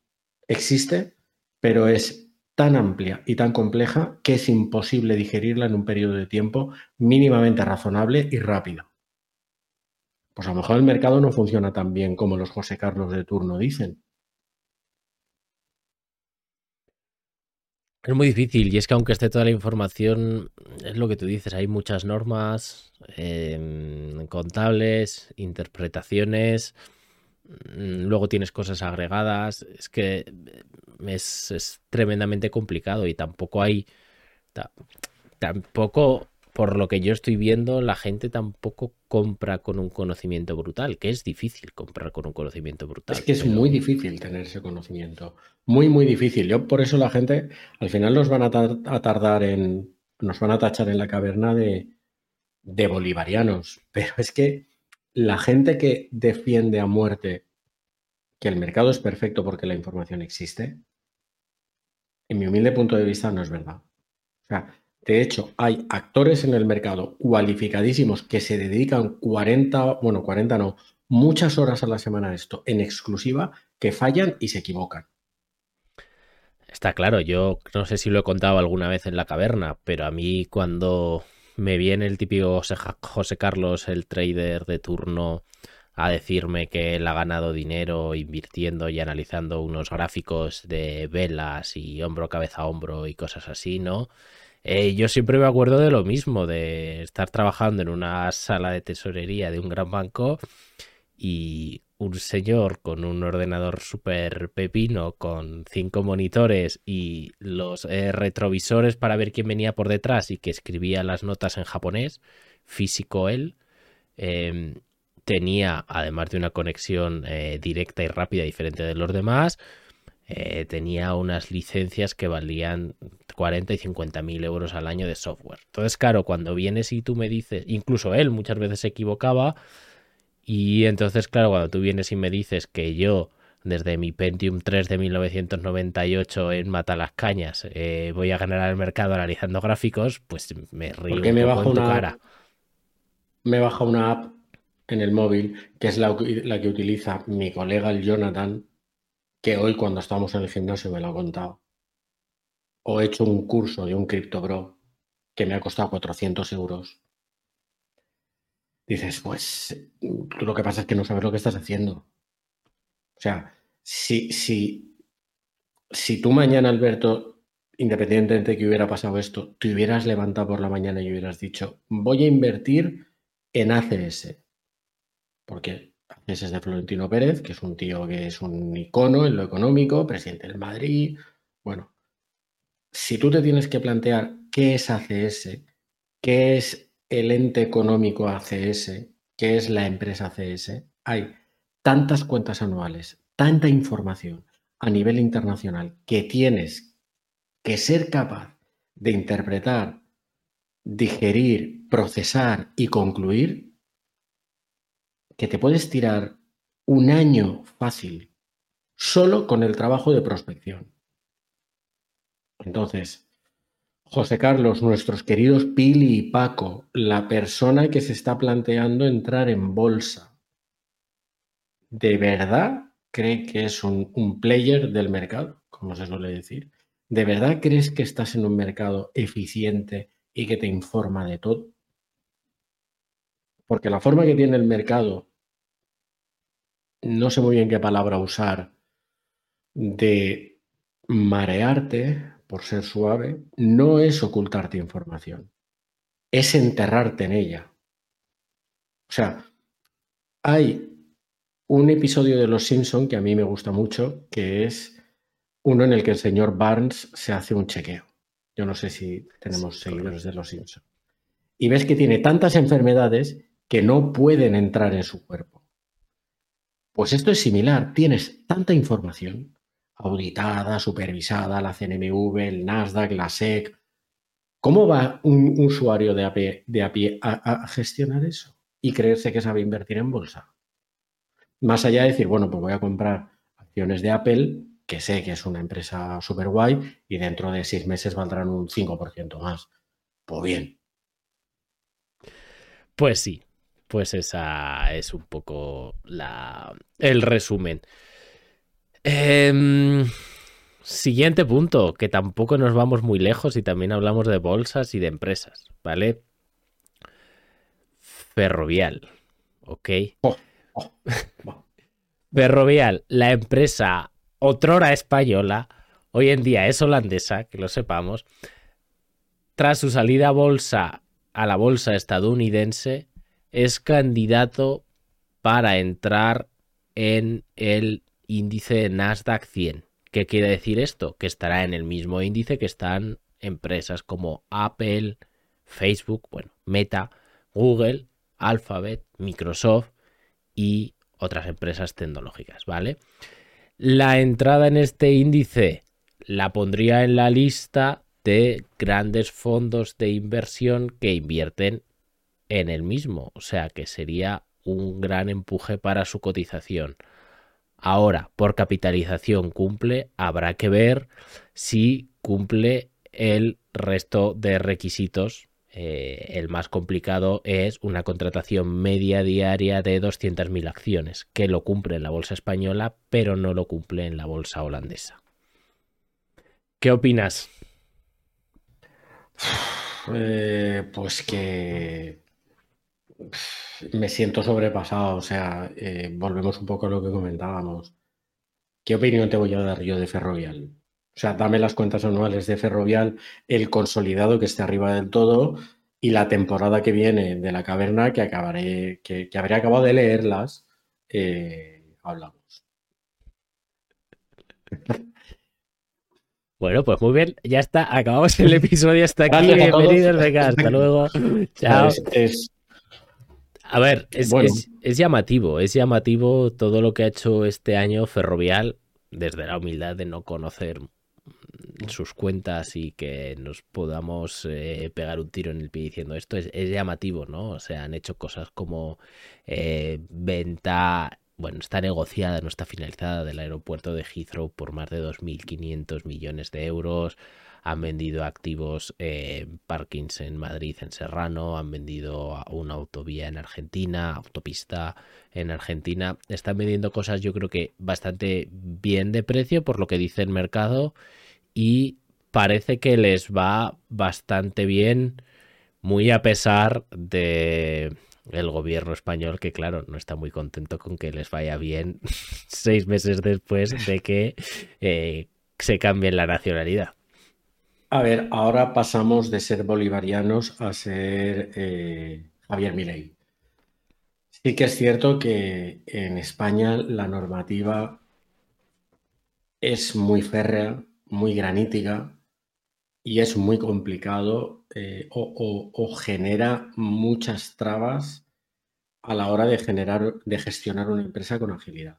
existe, pero es tan amplia y tan compleja que es imposible digerirla en un periodo de tiempo mínimamente razonable y rápido. Pues a lo mejor el mercado no funciona tan bien como los José Carlos de turno dicen. Es muy difícil y es que aunque esté toda la información, es lo que tú dices, hay muchas normas em, contables, interpretaciones, luego tienes cosas agregadas, es que es, tremendamente complicado y tampoco hay, tampoco por lo que yo estoy viendo, la gente tampoco compra con un conocimiento brutal, que es difícil comprar con un conocimiento brutal. Es que es muy difícil tener ese conocimiento. Muy, muy difícil. Yo por eso la gente al final nos van a, tardar en, nos van a tachar en la caverna de, de bolivarianos. Pero es que la gente que defiende a muerte que el mercado es perfecto porque la información existe, en mi humilde punto de vista no es verdad. O sea, de hecho, hay actores en el mercado cualificadísimos que se dedican 40, bueno, 40 no, muchas horas a la semana a esto, en exclusiva, que fallan y se equivocan. Está claro, yo no sé si lo he contado alguna vez en la caverna, pero a mí cuando me viene el típico José Carlos, el trader de turno, a decirme que él ha ganado dinero invirtiendo y analizando unos gráficos de velas y hombro, cabeza, hombro y cosas así, ¿no? Eh, yo siempre me acuerdo de lo mismo, de estar trabajando en una sala de tesorería de un gran banco y un señor con un ordenador súper pepino, con cinco monitores y los eh, retrovisores para ver quién venía por detrás y que escribía las notas en japonés, físico él, em, tenía, además de una conexión eh, directa y rápida diferente de los demás, eh, tenía unas licencias que valían 40 y 50 mil euros al año de software. Entonces, claro, cuando vienes y tú me dices, incluso él muchas veces se equivocaba, y entonces, claro, cuando tú vienes y me dices que yo, desde mi Pentium 3 de 1998 en Mata las Cañas, eh, voy a ganar el mercado analizando gráficos, pues me río un me en tu cara. Me baja una app en el móvil, que es la, la que utiliza mi colega el Jonathan, que hoy cuando estamos en el gimnasio me lo ha contado. O he hecho un curso de un CryptoBro que me ha costado 400 euros. Dices, pues tú lo que pasa es que no sabes lo que estás haciendo. O sea, si, si, si tú mañana, Alberto, independientemente de que hubiera pasado esto, te hubieras levantado por la mañana y hubieras dicho, voy a invertir en ACS. Porque ese es de Florentino Pérez, que es un tío que es un icono en lo económico, presidente del Madrid. Bueno, si tú te tienes que plantear qué es ACS, qué es el ente económico ACS, qué es la empresa ACS, hay tantas cuentas anuales, tanta información a nivel internacional que tienes que ser capaz de interpretar, digerir, procesar y concluir que te puedes tirar un año fácil solo con el trabajo de prospección. Entonces, José Carlos, nuestros queridos Pili y Paco, la persona que se está planteando entrar en bolsa, ¿de verdad cree que es un, un player del mercado, como se suele decir? ¿De verdad crees que estás en un mercado eficiente y que te informa de todo? Porque la forma que tiene el mercado no sé muy bien qué palabra usar, de marearte, por ser suave, no es ocultarte información, es enterrarte en ella. O sea, hay un episodio de Los Simpson que a mí me gusta mucho, que es uno en el que el señor Barnes se hace un chequeo. Yo no sé si tenemos seguidores de Los Simpson. Y ves que tiene tantas enfermedades que no pueden entrar en su cuerpo. Pues esto es similar. Tienes tanta información auditada, supervisada, la CNMV, el Nasdaq, la SEC. ¿Cómo va un usuario de a pie, a, gestionar eso y creerse que sabe invertir en bolsa? Más allá de decir, bueno, pues voy a comprar acciones de Apple, que sé que es una empresa super guay y dentro de seis meses valdrán un 5% más. Pues bien. Pues sí, pues esa es un poco la, el resumen. Em, siguiente punto, que tampoco nos vamos muy lejos y también hablamos de bolsas y de empresas, ¿vale? Ferrovial, ¿ok? Oh, oh, Ferrovial, la empresa otrora española, hoy en día es holandesa, que lo sepamos, tras su salida a bolsa a la bolsa estadounidense, es candidato para entrar en el índice Nasdaq 100. ¿Qué quiere decir esto? Que estará en el mismo índice que están empresas como Apple, Facebook, bueno, Meta, Google, Alphabet, Microsoft y otras empresas tecnológicas, ¿vale? La entrada en este índice la pondría en la lista de grandes fondos de inversión que invierten en el mismo, o sea que sería un gran empuje para su cotización. Ahora, por capitalización cumple, habrá que ver si cumple el resto de requisitos. Eh, el más complicado es una contratación media diaria de 200.000 acciones, que lo cumple en la bolsa española, pero no lo cumple en la bolsa holandesa. ¿Qué opinas? Eh, pues que me siento sobrepasado, o sea, eh, volvemos un poco a lo que comentábamos. ¿Qué opinión te voy a dar yo de Ferrovial? O sea, dame las cuentas anuales de Ferrovial, el consolidado que esté arriba del todo y la temporada que viene de la caverna que acabaré, que, que habré acabado de leerlas, eh, hablamos. Bueno, pues muy bien, ya está, acabamos el episodio hasta aquí. Bienvenidos, venga, hasta luego. Chao. A ver, es, llamativo, es llamativo todo lo que ha hecho este año Ferrovial desde la humildad de no conocer sus cuentas y que nos podamos eh, pegar un tiro en el pie diciendo esto. Es, llamativo, ¿no? O sea, han hecho cosas como eh, venta, bueno, está negociada, no está finalizada del aeropuerto de Heathrow por más de 2.500 millones de euros han vendido activos eh, parkings en Madrid, en Serrano, han vendido una autovía en Argentina, autopista en Argentina. Están vendiendo cosas yo creo que bastante bien de precio por lo que dice el mercado y parece que les va bastante bien, muy a pesar de el gobierno español que claro no está muy contento con que les vaya bien seis meses después de que eh, se cambie la nacionalidad. A ver, ahora pasamos de ser bolivarianos a ser eh, Javier Milei. Sí que es cierto que en España la normativa es muy férrea, muy granítica y es muy complicado eh, o, genera muchas trabas a la hora de generar, de gestionar una empresa con agilidad.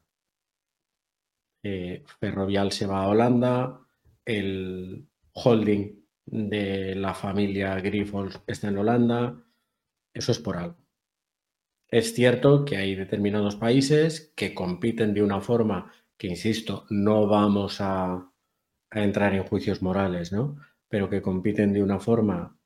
Eh, Ferrovial se va a Holanda, el, holding de la familia Grifols está en Holanda. Eso es por algo. Es cierto que hay determinados países que compiten de una forma que, insisto, no vamos a, entrar en juicios morales, ¿no? Pero que compiten de una forma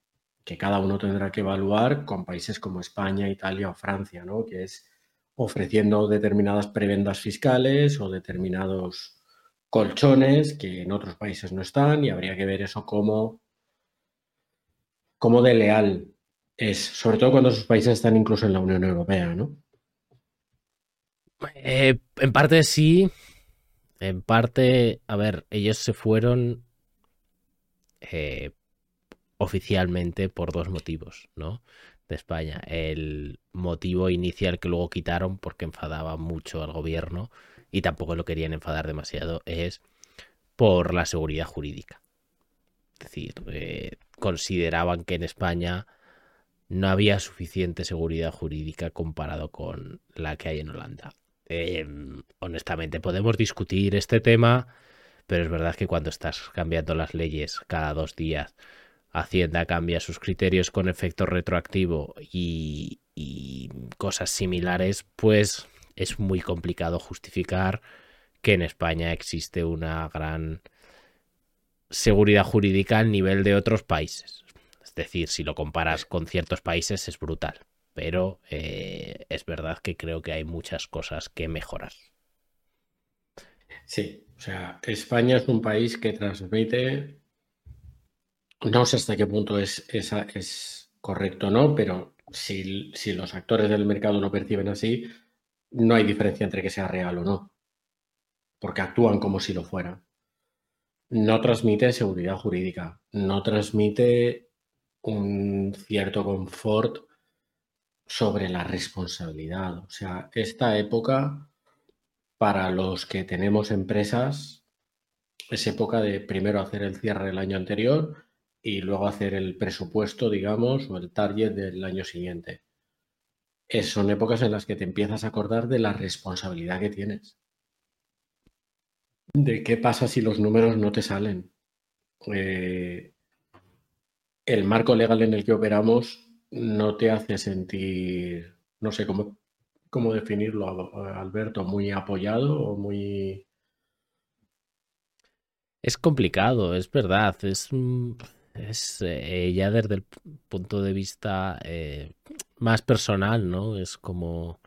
que cada uno tendrá que evaluar con países como España, Italia o Francia, ¿no? Que es ofreciendo determinadas prebendas fiscales o determinados colchones que en otros países no están y habría que ver eso como, como de leal es, sobre todo cuando esos países están incluso en la Unión Europea, ¿no? Eh, en parte sí, en parte, a ver, ellos se fueron eh, oficialmente por dos motivos, ¿no? De España. El motivo inicial que luego quitaron porque enfadaba mucho al gobierno y tampoco lo querían enfadar demasiado, es por la seguridad jurídica. Es decir, eh, consideraban que en España no había suficiente seguridad jurídica comparado con la que hay en Holanda. Em, honestamente, podemos discutir este tema, pero es verdad que cuando estás cambiando las leyes cada dos días, Hacienda cambia sus criterios con efecto retroactivo y cosas similares, pues es muy complicado justificar que en España existe una gran seguridad jurídica al nivel de otros países. Es decir, si lo comparas con ciertos países es brutal, pero eh, es verdad que creo que hay muchas cosas que mejorar. Sí, o sea, España es un país que transmite, no sé hasta qué punto es, es, correcto o no, pero si, si los actores del mercado lo perciben así, no hay diferencia entre que sea real o no, porque actúan como si lo fuera. No transmite seguridad jurídica, no transmite un cierto confort sobre la responsabilidad. O sea, esta época, para los que tenemos empresas, es época de primero hacer el cierre del año anterior y luego hacer el presupuesto, digamos, o el target del año siguiente. Son épocas en las que te empiezas a acordar de la responsabilidad que tienes. De qué pasa si los números no te salen. Eh, el marco legal en el que operamos no te hace sentir, no sé cómo, cómo definirlo, Alberto, muy apoyado o muy... Es complicado, es verdad, es, es eh, ya desde el punto de vista eh, más personal, ¿no? Es como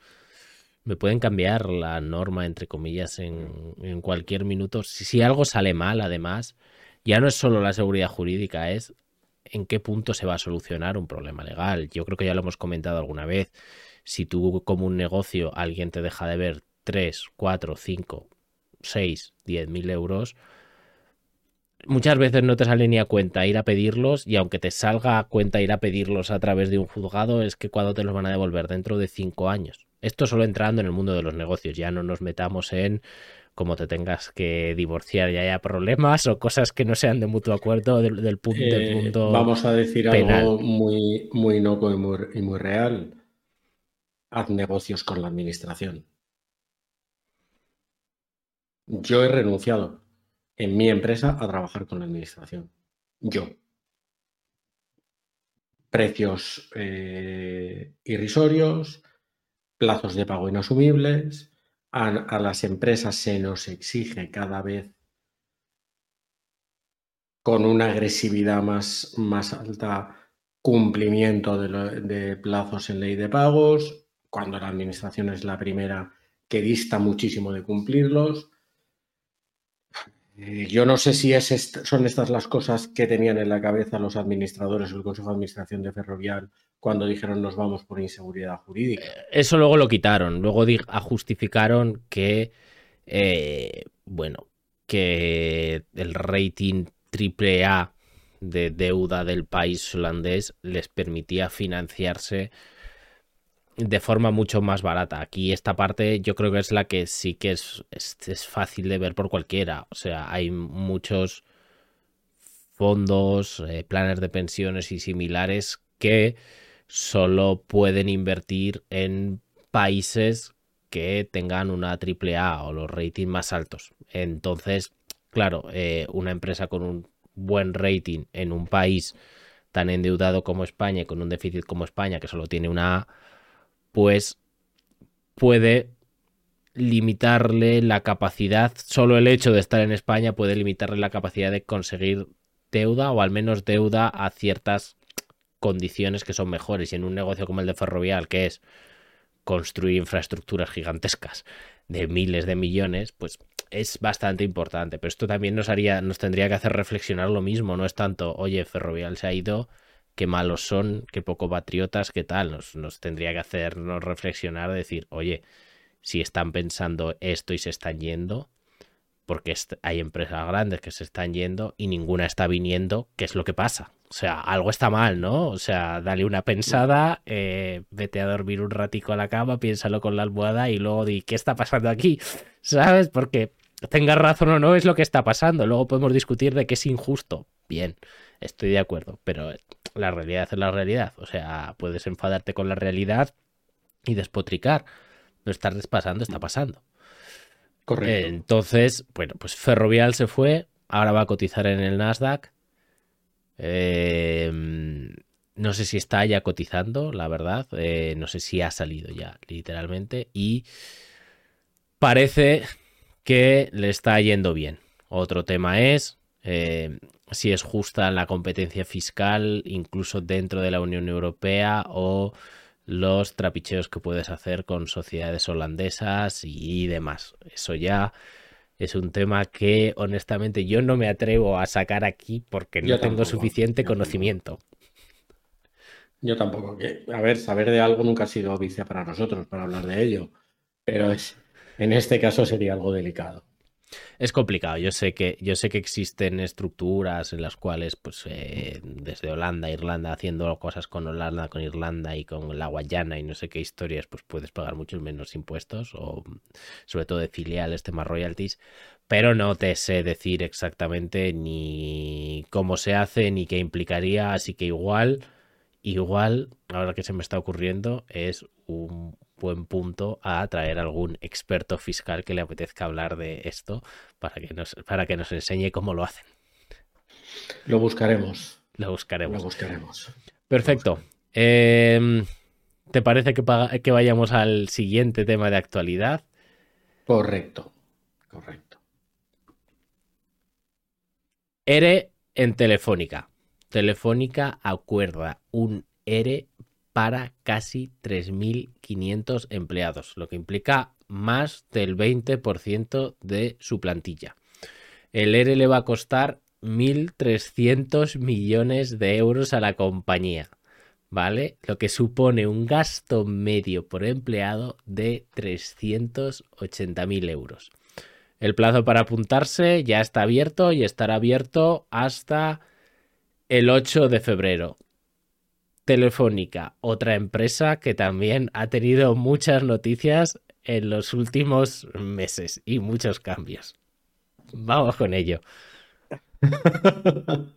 me pueden cambiar la norma, entre comillas, en, cualquier minuto. Si, si, algo sale mal, además, ya no es solo la seguridad jurídica, es en qué punto se va a solucionar un problema legal. Yo creo que ya lo hemos comentado alguna vez. Si tú como un negocio alguien te deja de ver 3, 4, 5, 6, 10 mil euros, muchas veces no te sale ni a cuenta ir a pedirlos y aunque te salga a cuenta ir a pedirlos a través de un juzgado es que cuando te los van a devolver dentro de 5 años. Esto solo entrando en el mundo de los negocios, ya no nos metamos en como te tengas que divorciar y haya problemas o cosas que no sean de mutuo acuerdo del, punto, eh, Vamos a decir algo muy, muy y muy, real. Haz negocios con la administración. Yo he renunciado en mi empresa a trabajar con la administración. Yo. Precios eh, irrisorios, plazos de pago inasumibles, a, las empresas se nos exige cada vez con una agresividad más, más alta cumplimiento de, plazos en ley de pagos, cuando la administración es la primera que dista muchísimo de cumplirlos. Eh, yo no sé si son estas las cosas que tenían en la cabeza los administradores o el Consejo de Administración de Ferrovial cuando dijeron nos vamos por inseguridad jurídica. Eh, eso luego lo quitaron, luego justificaron que, eh, bueno, que el rating AAA de deuda del país holandés les permitía financiarse de forma mucho más barata. Aquí esta parte yo creo que es la que sí que es, es, fácil de ver por cualquiera. O sea, hay muchos fondos, eh, planes de pensiones y similares que solo pueden invertir en países que tengan una AAA o los ratings más altos. Entonces, claro, eh, una empresa con un buen rating en un país tan endeudado como España con un déficit como España, que solo tiene una A, pues puede limitarle la capacidad, solo el hecho de estar en España puede limitarle la capacidad de conseguir deuda o al menos deuda a ciertas condiciones que son mejores. Y en un negocio como el de Ferrovial, que es construir infraestructuras gigantescas de miles de millones, pues es bastante importante. Pero esto también nos haría, nos tendría que hacer reflexionar lo mismo. No es tanto, oye, Ferrovial se ha ido, qué malos son, qué poco patriotas, qué tal. Nos, nos tendría que hacernos reflexionar, decir, oye, si están pensando esto y se están yendo, porque hay empresas grandes que se están yendo y ninguna está viniendo, ¿qué es lo que pasa? O sea, algo está mal, ¿no? O sea, dale una pensada, eh, vete a dormir un ratico a la cama, piénsalo con la almohada y luego di, ¿qué está pasando aquí? ¿Sabes? Porque tengas razón o no es lo que está pasando. Luego podemos discutir de que es injusto. Bien, estoy de acuerdo, pero la realidad es la realidad. O sea, puedes enfadarte con la realidad y despotricar. No estar despasando, está pasando. Correcto. entonces, bueno, pues Ferrovial se fue, ahora va a cotizar en el Nasdaq Em, no sé si está ya cotizando, la verdad. Eh, no sé si ha salido ya, literalmente. Y parece que le está yendo bien. Otro tema es em, si es justa la competencia fiscal, incluso dentro de la Unión Europea, o los trapicheos que puedes hacer con sociedades holandesas y demás. Eso ya es un tema que honestamente yo no me atrevo a sacar aquí porque no tengo suficiente conocimiento. Yo tampoco. a ver, saber de algo nunca ha sido vicia para nosotros, para hablar de ello. Pero es, en este caso sería algo delicado. Es complicado. Yo sé que, yo sé que existen estructuras en las cuales, pues, eh, desde Holanda, Irlanda, haciendo cosas con Holanda, con Irlanda y con la Guayana y no sé qué historias, pues puedes pagar muchos menos impuestos, o sobre todo de filiales, temas royalties. Pero no te sé decir exactamente ni cómo se hace ni qué implicaría. Así que igual, igual, ahora que se me está ocurriendo, es un buen punto a traer algún experto fiscal que le apetezca hablar de esto para que nos, para que nos enseñe cómo lo hacen. Lo buscaremos. Lo buscaremos. Lo buscaremos. Perfecto. Em, ¿Te parece que, que vayamos al siguiente tema de actualidad? Correcto, correcto. ERE en Telefónica. Telefónica acuerda un ERE para casi 3.500 empleados, lo que implica más del 20% de su plantilla. El ERE le va a costar 1.300 millones de euros a la compañía, ¿vale? Lo que supone un gasto medio por empleado de 380.000 euros. El plazo para apuntarse ya está abierto y estará abierto hasta el 8 de febrero. Telefónica, otra empresa que también ha tenido muchas noticias en los últimos meses y muchos cambios. Vamos con ello.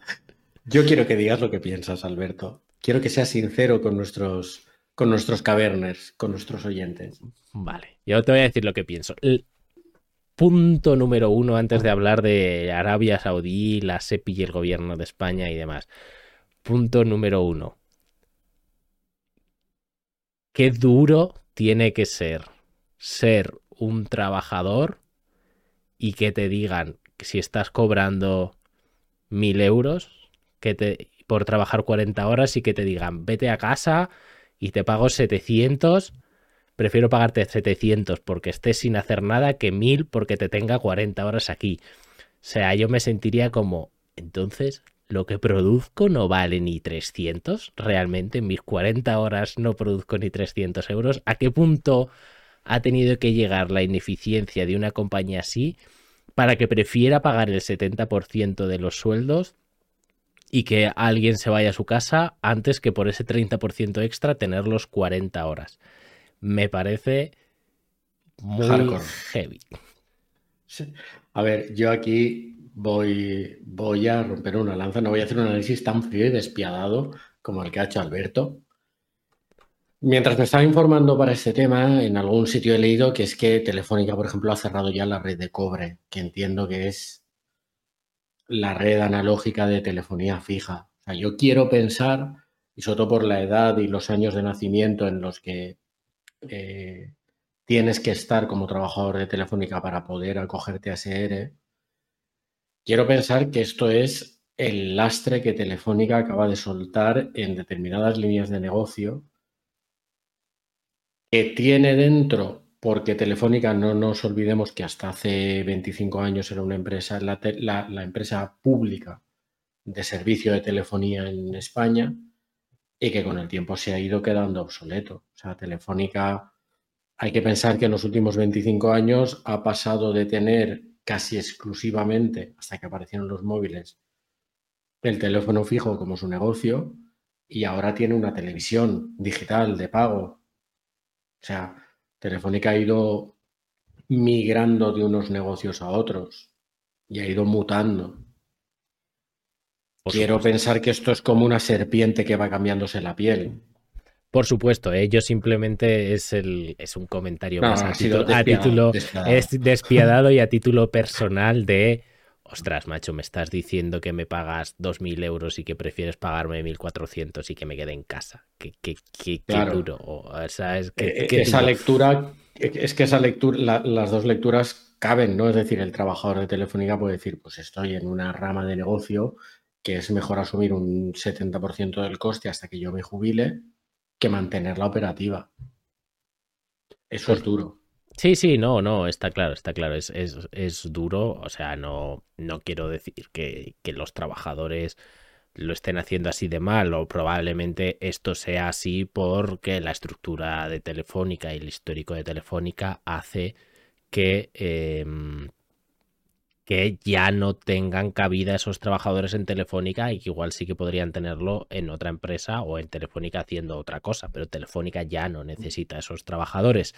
Yo quiero que digas lo que piensas, Alberto. Quiero que seas sincero con nuestros, con nuestros caverners, con nuestros oyentes. Vale, yo te voy a decir lo que pienso. El punto número uno antes de hablar de Arabia Saudí, la SEPI y el gobierno de España y demás. Punto número uno qué duro tiene que ser ser un trabajador y que te digan si estás cobrando mil euros que te, por trabajar 40 horas y que te digan vete a casa y te pago 700, prefiero pagarte 700 porque estés sin hacer nada que mil porque te tenga 40 horas aquí. O sea, yo me sentiría como, entonces, lo que produzco no vale ni 300, realmente en mis 40 horas no produzco ni 300 euros. ¿A qué punto ha tenido que llegar la ineficiencia de una compañía así para que prefiera pagar el 70% de los sueldos y que alguien se vaya a su casa antes que por ese 30% extra tener los 40 horas? Me parece muy heavy. A ver, yo aquí voy, voy a romper una lanza, no voy a hacer un análisis tan frío y despiadado como el que ha hecho Alberto. Mientras me estaba informando para este tema, en algún sitio he leído que es que Telefónica, por ejemplo, ha cerrado ya la red de cobre, que entiendo que es la red analógica de telefonía fija. O sea, yo quiero pensar, y sobre todo por la edad y los años de nacimiento en los que eh, tienes que estar como trabajador de Telefónica para poder acogerte a ese ERE, Quiero pensar que esto es el lastre que Telefónica acaba de soltar en determinadas líneas de negocio que tiene dentro, porque Telefónica no nos olvidemos que hasta hace 25 años era una empresa, la, la empresa pública de servicio de telefonía en España y que con el tiempo se ha ido quedando obsoleto. O sea, Telefónica, hay que pensar que en los últimos 25 años ha pasado de tener casi exclusivamente, hasta que aparecieron los móviles, el teléfono fijo como su negocio y ahora tiene una televisión digital de pago. O sea, Telefónica ha ido migrando de unos negocios a otros y ha ido mutando. Quiero pensar que esto es como una serpiente que va cambiándose la piel. Por supuesto, ello simplemente es, el, es un comentario más a, título, despiadado. es despiadado y a título personal de ostras, macho, me estás diciendo que me pagas 2.000 euros y que prefieres pagarme 1.400 y que me quede en casa. Qué, qué, qué, duro. O, sea, es que, eh, esa lectura, es que esa lectura, las dos lecturas caben, ¿no? Es decir, el trabajador de Telefónica puede decir, pues estoy en una rama de negocio que es mejor asumir un 70% del coste hasta que yo me jubile que mantenerla operativa. Eso es duro. Sí, sí, no, no, está claro, está claro, es, es, duro, o sea, no, no quiero decir que, que, los trabajadores lo estén haciendo así de mal, o probablemente esto sea así porque la estructura de Telefónica y el histórico de Telefónica hace que, em, que ya no tengan cabida esos trabajadores en Telefónica y que igual sí que podrían tenerlo en otra empresa o en Telefónica haciendo otra cosa, pero Telefónica ya no necesita esos trabajadores.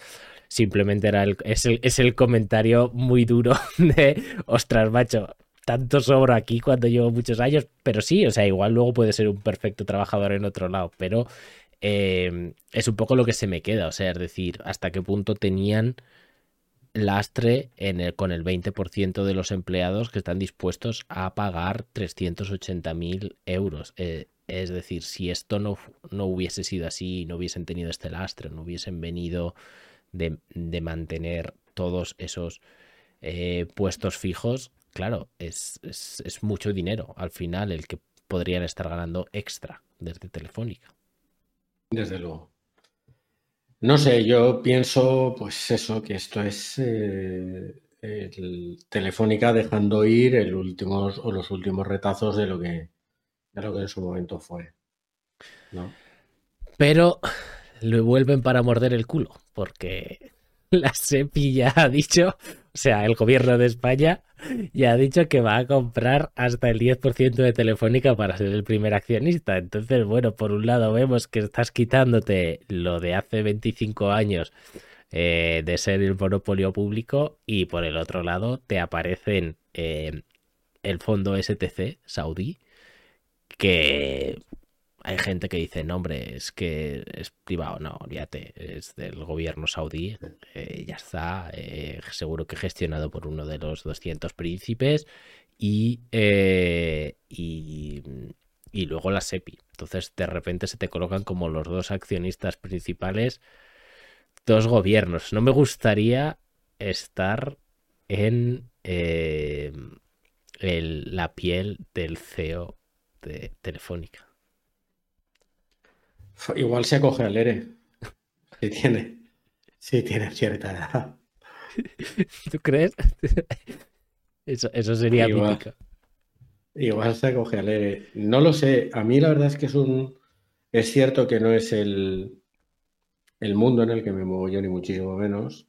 Simplemente era el, es, el, es el comentario muy duro de, ostras, macho, tanto sobro aquí cuando llevo muchos años, pero sí, o sea, igual luego puede ser un perfecto trabajador en otro lado, pero eh, es un poco lo que se me queda, o sea, es decir, hasta qué punto tenían lastre en el, con el 20% de los empleados que están dispuestos a pagar 380.000 euros. Eh, es decir, si esto no, no, hubiese sido así, no hubiesen tenido este lastre, no hubiesen venido de, de mantener todos esos eh, puestos fijos, claro, es, es, es mucho dinero al final el que podrían estar ganando extra desde Telefónica. Desde luego. No sé, yo pienso, pues eso, que esto es eh, el Telefónica dejando ir el o los últimos retazos de lo que, que en su momento fue. ¿no? Pero lo vuelven para morder el culo, porque la SEPI ya ha dicho, o sea, el gobierno de España ya ha dicho que va a comprar hasta el 10% de Telefónica para ser el primer accionista. Entonces, bueno, por un lado vemos que estás quitándote lo de hace 25 años eh, de ser el monopolio público y por el otro lado te aparecen eh, el fondo STC saudí que hay gente que dice, no, hombre, es que es privado. No, olvídate, es del gobierno saudí. Eh, ya está, eh, seguro que gestionado por uno de los 200 príncipes. Y, eh, y, y, luego la SEPI. Entonces, de repente se te colocan como los dos accionistas principales, dos gobiernos. No me gustaría estar en la piel del CEO de Telefónica. Igual se acoge al ERE. Si tiene, si tiene cierta edad. ¿Tú crees? Eso, eso sería igual, igual se acoge al ERE. No lo sé. A mí la verdad es que es un. Es cierto que no es el, el mundo en el que me muevo yo, ni muchísimo menos.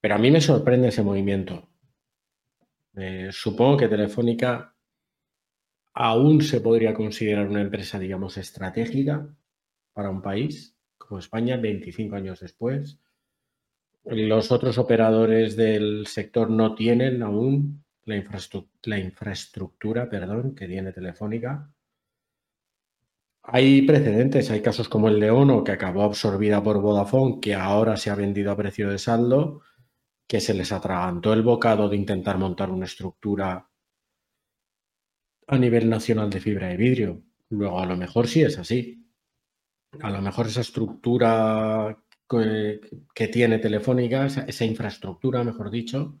Pero a mí me sorprende ese movimiento. Eh, supongo que Telefónica aún se podría considerar una empresa, digamos, estratégica para un país como España 25 años después. Los otros operadores del sector no tienen aún la, infraestructura, perdón, que tiene Telefónica. Hay precedentes, hay casos como el de ONO, que acabó absorbida por Vodafone, que ahora se ha vendido a precio de saldo, que se les atragantó el bocado de intentar montar una estructura a nivel nacional de fibra de vidrio. Luego, a lo mejor sí es así, a lo mejor esa estructura que, tiene Telefónica, esa, esa, infraestructura, mejor dicho,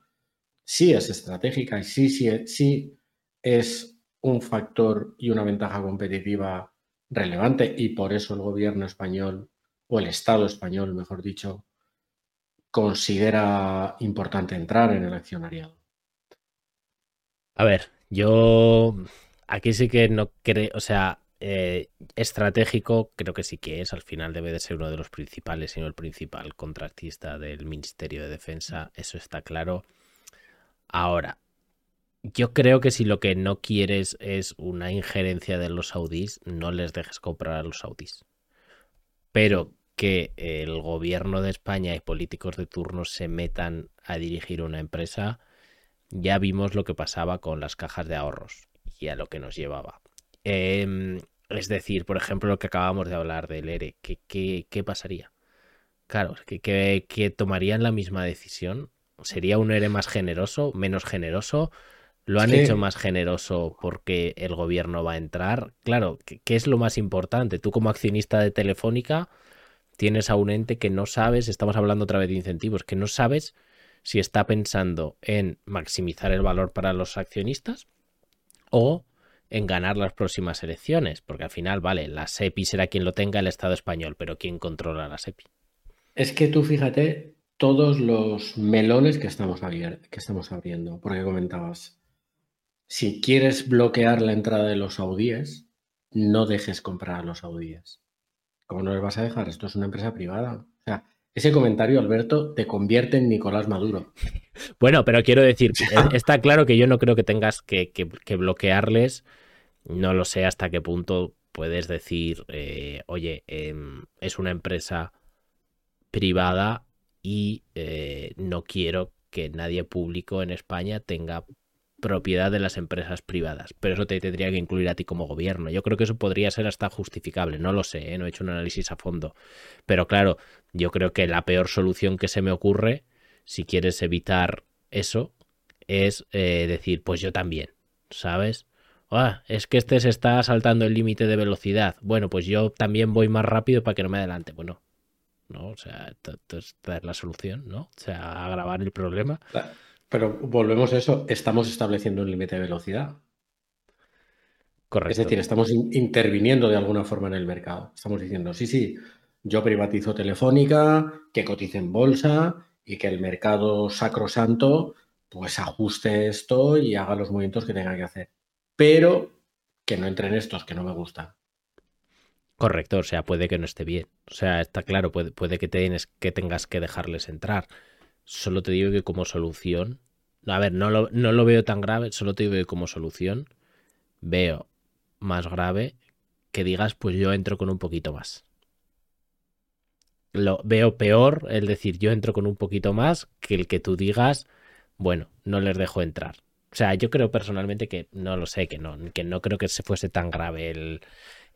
sí es estratégica y sí, sí, sí es un factor y una ventaja competitiva relevante y por eso el gobierno español o el Estado español, mejor dicho, considera importante entrar en el accionariado. A ver, yo aquí sí que no creo, o sea, eh, estratégico creo que sí que es, al final debe de ser uno de los principales, sino el principal contratista del Ministerio de Defensa, eso está claro. Ahora, yo creo que si lo que no quieres es una injerencia de los saudíes, no les dejes comprar a los saudíes. Pero que el gobierno de España y políticos de turno se metan a dirigir una empresa, ya vimos lo que pasaba con las cajas de ahorros y a lo que nos llevaba. Eh, es decir, por ejemplo, lo que acabamos de hablar del ERE, ¿qué, qué, qué pasaría? Claro, que, que, que, tomarían la misma decisión. ¿Sería un ERE más generoso, menos generoso? ¿Lo han sí. hecho más generoso porque el gobierno va a entrar? Claro, ¿qué, ¿qué es lo más importante? Tú como accionista de Telefónica tienes a un ente que no sabes, estamos hablando otra vez de incentivos, que no sabes si está pensando en maximizar el valor para los accionistas o en ganar las próximas elecciones, porque al final, vale, la SEPI será quien lo tenga el Estado español, pero ¿quién controla la SEPI? Es que tú fíjate todos los melones que estamos, que estamos abriendo, porque comentabas, si quieres bloquear la entrada de los saudíes, no dejes comprar a los saudíes. ¿Cómo no les vas a dejar? Esto es una empresa privada. Ese comentario, Alberto, te convierte en Nicolás Maduro. Bueno, pero quiero decir, está claro que yo no creo que tengas que, bloquearles. No lo sé hasta qué punto puedes decir, eh, oye, em, es una empresa privada y eh, no quiero que nadie público en España tenga propiedad de las empresas privadas, pero eso te tendría que incluir a ti como gobierno. Yo creo que eso podría ser hasta justificable, no lo sé, ¿eh? no he hecho un análisis a fondo, pero claro, yo creo que la peor solución que se me ocurre, si quieres evitar eso, es eh, decir, pues yo también, ¿sabes? Ah, es que este se está saltando el límite de velocidad. Bueno, pues yo también voy más rápido para que no me adelante. Bueno, no, o sea, esta es la solución, ¿no? O sea, agravar el problema. Pero volvemos a eso, estamos estableciendo un límite de velocidad. Correcto. Es decir, estamos interviniendo de alguna forma en el mercado. Estamos diciendo, sí, sí, yo privatizo Telefónica, que cotice en bolsa y que el mercado sacrosanto pues ajuste esto y haga los movimientos que tenga que hacer. Pero que no entren estos que no me gustan. Correcto, o sea, puede que no esté bien. O sea, está claro, puede, que, que tengas que dejarles entrar. Solo te digo que como solución, a ver, no lo, no lo veo tan grave, solo te digo que como solución veo más grave que digas, pues yo entro con un poquito más. Lo veo peor el decir yo entro con un poquito más que el que tú digas, bueno, no les dejo entrar. O sea, yo creo personalmente que no lo sé, que no, que no creo que se fuese tan grave el,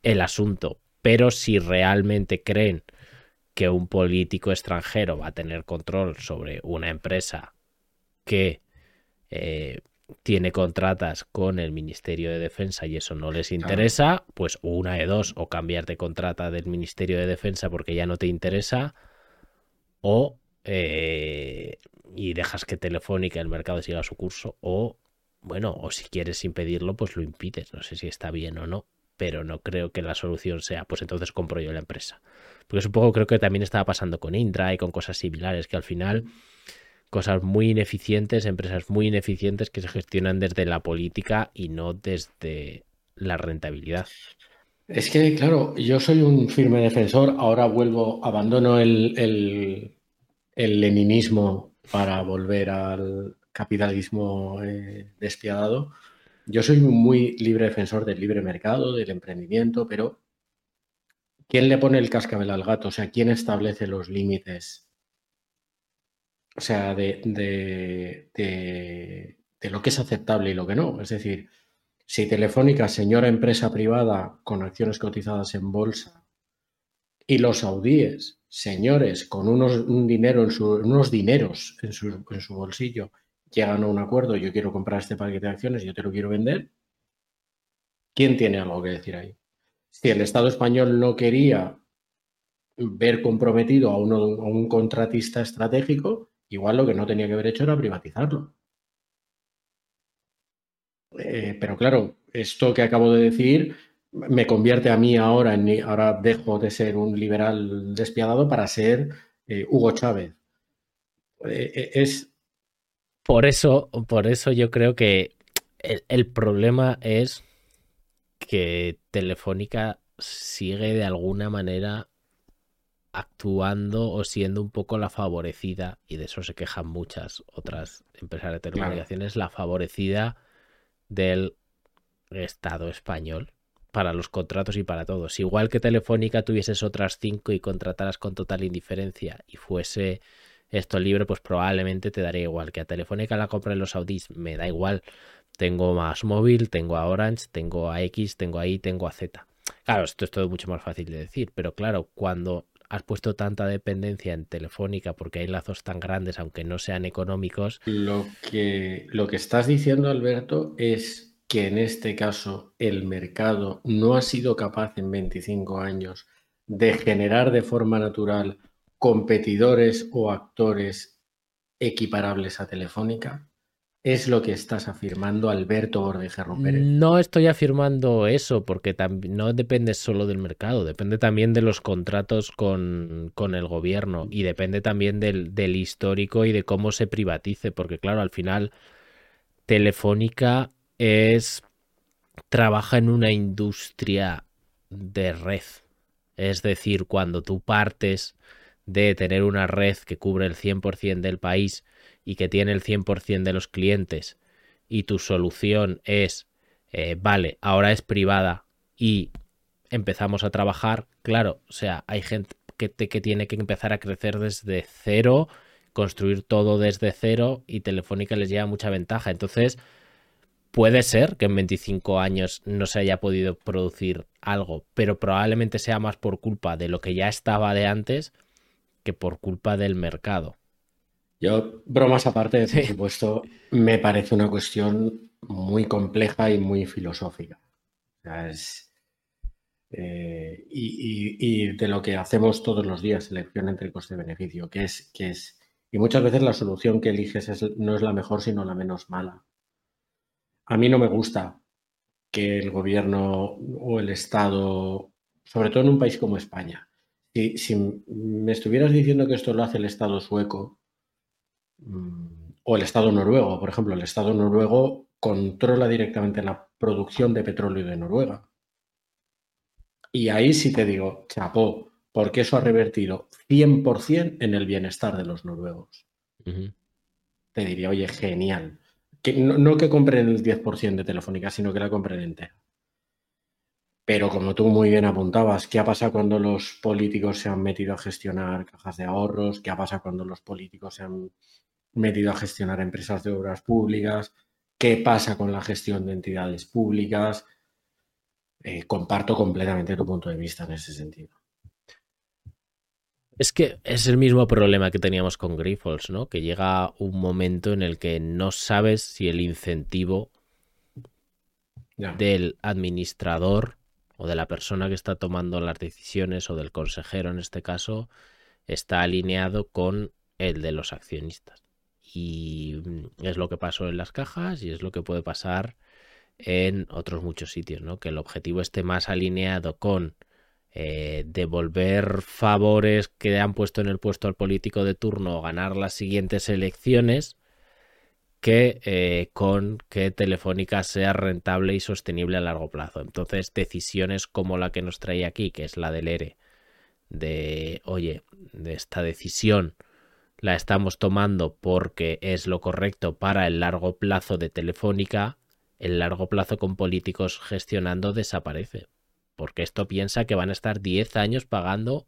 el asunto. Pero si realmente creen que un político extranjero va a tener control sobre una empresa que eh, tiene contratas con el Ministerio de Defensa y eso no les interesa, pues una de dos, o cambiar de contrata del Ministerio de Defensa porque ya no te interesa, o eh, y dejas que Telefónica el mercado siga su curso, o bueno, o si quieres impedirlo, pues lo impides. No sé si está bien o no, pero no creo que la solución sea, pues entonces compro yo la empresa. Porque poco creo que también estaba pasando con Indra y con cosas similares, que al final cosas muy ineficientes, empresas muy ineficientes que se gestionan desde la política y no desde la rentabilidad. Es que, claro, yo soy un firme defensor, ahora vuelvo, abandono el, el, leninismo para volver al capitalismo eh, despiadado. Yo soy muy libre defensor del libre mercado, del emprendimiento, pero ¿quién le pone el cascabel al gato? O sea, ¿quién establece los límites? O sea, de, de, lo que es aceptable y lo que no. Es decir, si Telefónica, señora empresa privada con acciones cotizadas en bolsa, y los saudíes, señores con unos, un dinero en unos dineros en su, en su bolsillo, llegan a un acuerdo, yo quiero comprar este paquete de acciones, yo te lo quiero vender, ¿quién tiene algo que decir ahí? Si el Estado español no quería ver comprometido a, a un contratista estratégico, igual lo que no tenía que haber hecho era privatizarlo. Eh, pero claro, esto que acabo de decir me convierte a mí ahora en ahora dejo de ser un liberal despiadado para ser eh, Hugo Chávez. Eh, es por eso, por eso yo creo que el, problema es que Telefónica sigue de alguna manera actuando o siendo un poco la favorecida, y de eso se quejan muchas otras empresas de telecomunicaciones, la favorecida del Estado español para los contratos y para todos. Igual que Telefónica tuvieses otras cinco y contrataras con total indiferencia y fuese esto libre, pues probablemente te daría igual. Que a Telefónica la compra en los Audis, me da igual. Tengo más móvil, tengo a Orange, tengo a X, tengo a Y, tengo a Z. Claro, esto es todo mucho más fácil de decir, pero claro, cuando has puesto tanta dependencia en Telefónica porque hay lazos tan grandes, aunque no sean económicos. Lo que, lo que estás diciendo, Alberto, es que en este caso el mercado no ha sido capaz en 25 años de generar de forma natural competidores o actores equiparables a Telefónica? ¿Es lo que estás afirmando, Alberto Bordejerro Pérez? No estoy afirmando eso, porque no depende solo del mercado, depende también de los contratos con, el gobierno y depende también del, del, histórico y de cómo se privatice, porque claro, al final Telefónica es trabaja en una industria de red. Es decir, cuando tú partes de tener una red que cubre el 100% del país y que tiene el 100% de los clientes y tu solución es, eh, vale, ahora es privada y empezamos a trabajar, claro, o sea, hay gente que, que tiene que empezar a crecer desde cero, construir todo desde cero y Telefónica les lleva mucha ventaja. Entonces, puede ser que en 25 años no se haya podido producir algo, pero probablemente sea más por culpa de lo que ya estaba de antes que por culpa del mercado. Yo, bromas aparte, por supuesto, me parece una cuestión muy compleja y muy filosófica. Eh, y, de lo que hacemos todos los días, selección entre coste-beneficio, que es, que es, y muchas veces la solución que eliges no es la mejor, sino la menos mala. A mí no me gusta que el gobierno o el Estado, sobre todo en un país como España, si, me estuvieras diciendo que esto lo hace el Estado sueco o el Estado noruego, por ejemplo, el Estado noruego controla directamente la producción de petróleo de Noruega. Y ahí sí te digo, chapó, porque eso ha revertido 100% en el bienestar de los noruegos. Te diría, oye, genial. Que, no, no, que compren el 10% de Telefónica, sino que la compren entera. Pero como tú muy bien apuntabas, ¿qué ha pasado cuando los políticos se han metido a gestionar cajas de ahorros? ¿Qué ha pasado cuando los políticos se han metido a gestionar empresas de obras públicas? ¿Qué pasa con la gestión de entidades públicas? Eh, comparto completamente tu punto de vista en ese sentido. Es que es el mismo problema que teníamos con Grifols, ¿no? Que llega un momento en el que no sabes si el incentivo del administrador o de la persona que está tomando las decisiones o del consejero en este caso está alineado con el de los accionistas. Y mm, es lo que pasó en las cajas y es lo que puede pasar en otros muchos sitios, ¿no? Que el objetivo esté más alineado con eh, devolver favores que han puesto en el puesto al político de turno o ganar las siguientes elecciones que eh, con que Telefónica sea rentable y sostenible a largo plazo. Entonces, decisiones como la que nos trae aquí, que es la del ERE, de, oye, de esta decisión la estamos tomando porque es lo correcto para el largo plazo de Telefónica, el largo plazo con políticos gestionando desaparece. Porque esto piensa que van a estar 10 años pagando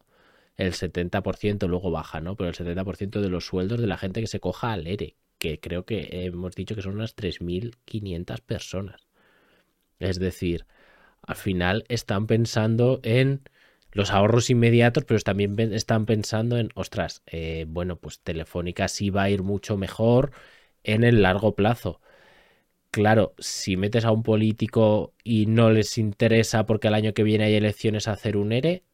el 70%, luego baja, ¿no? Pero el 70% de los sueldos de la gente que se coja al ERE, que creo que hemos dicho que son unas 3.500 personas. Es decir, al final están pensando en los ahorros inmediatos, pero también están pensando en, ostras, eh, bueno, pues Telefónica sí va a ir mucho mejor en el largo plazo. Claro, si metes a un político y no les interesa porque el año que viene hay elecciones a hacer un ERE,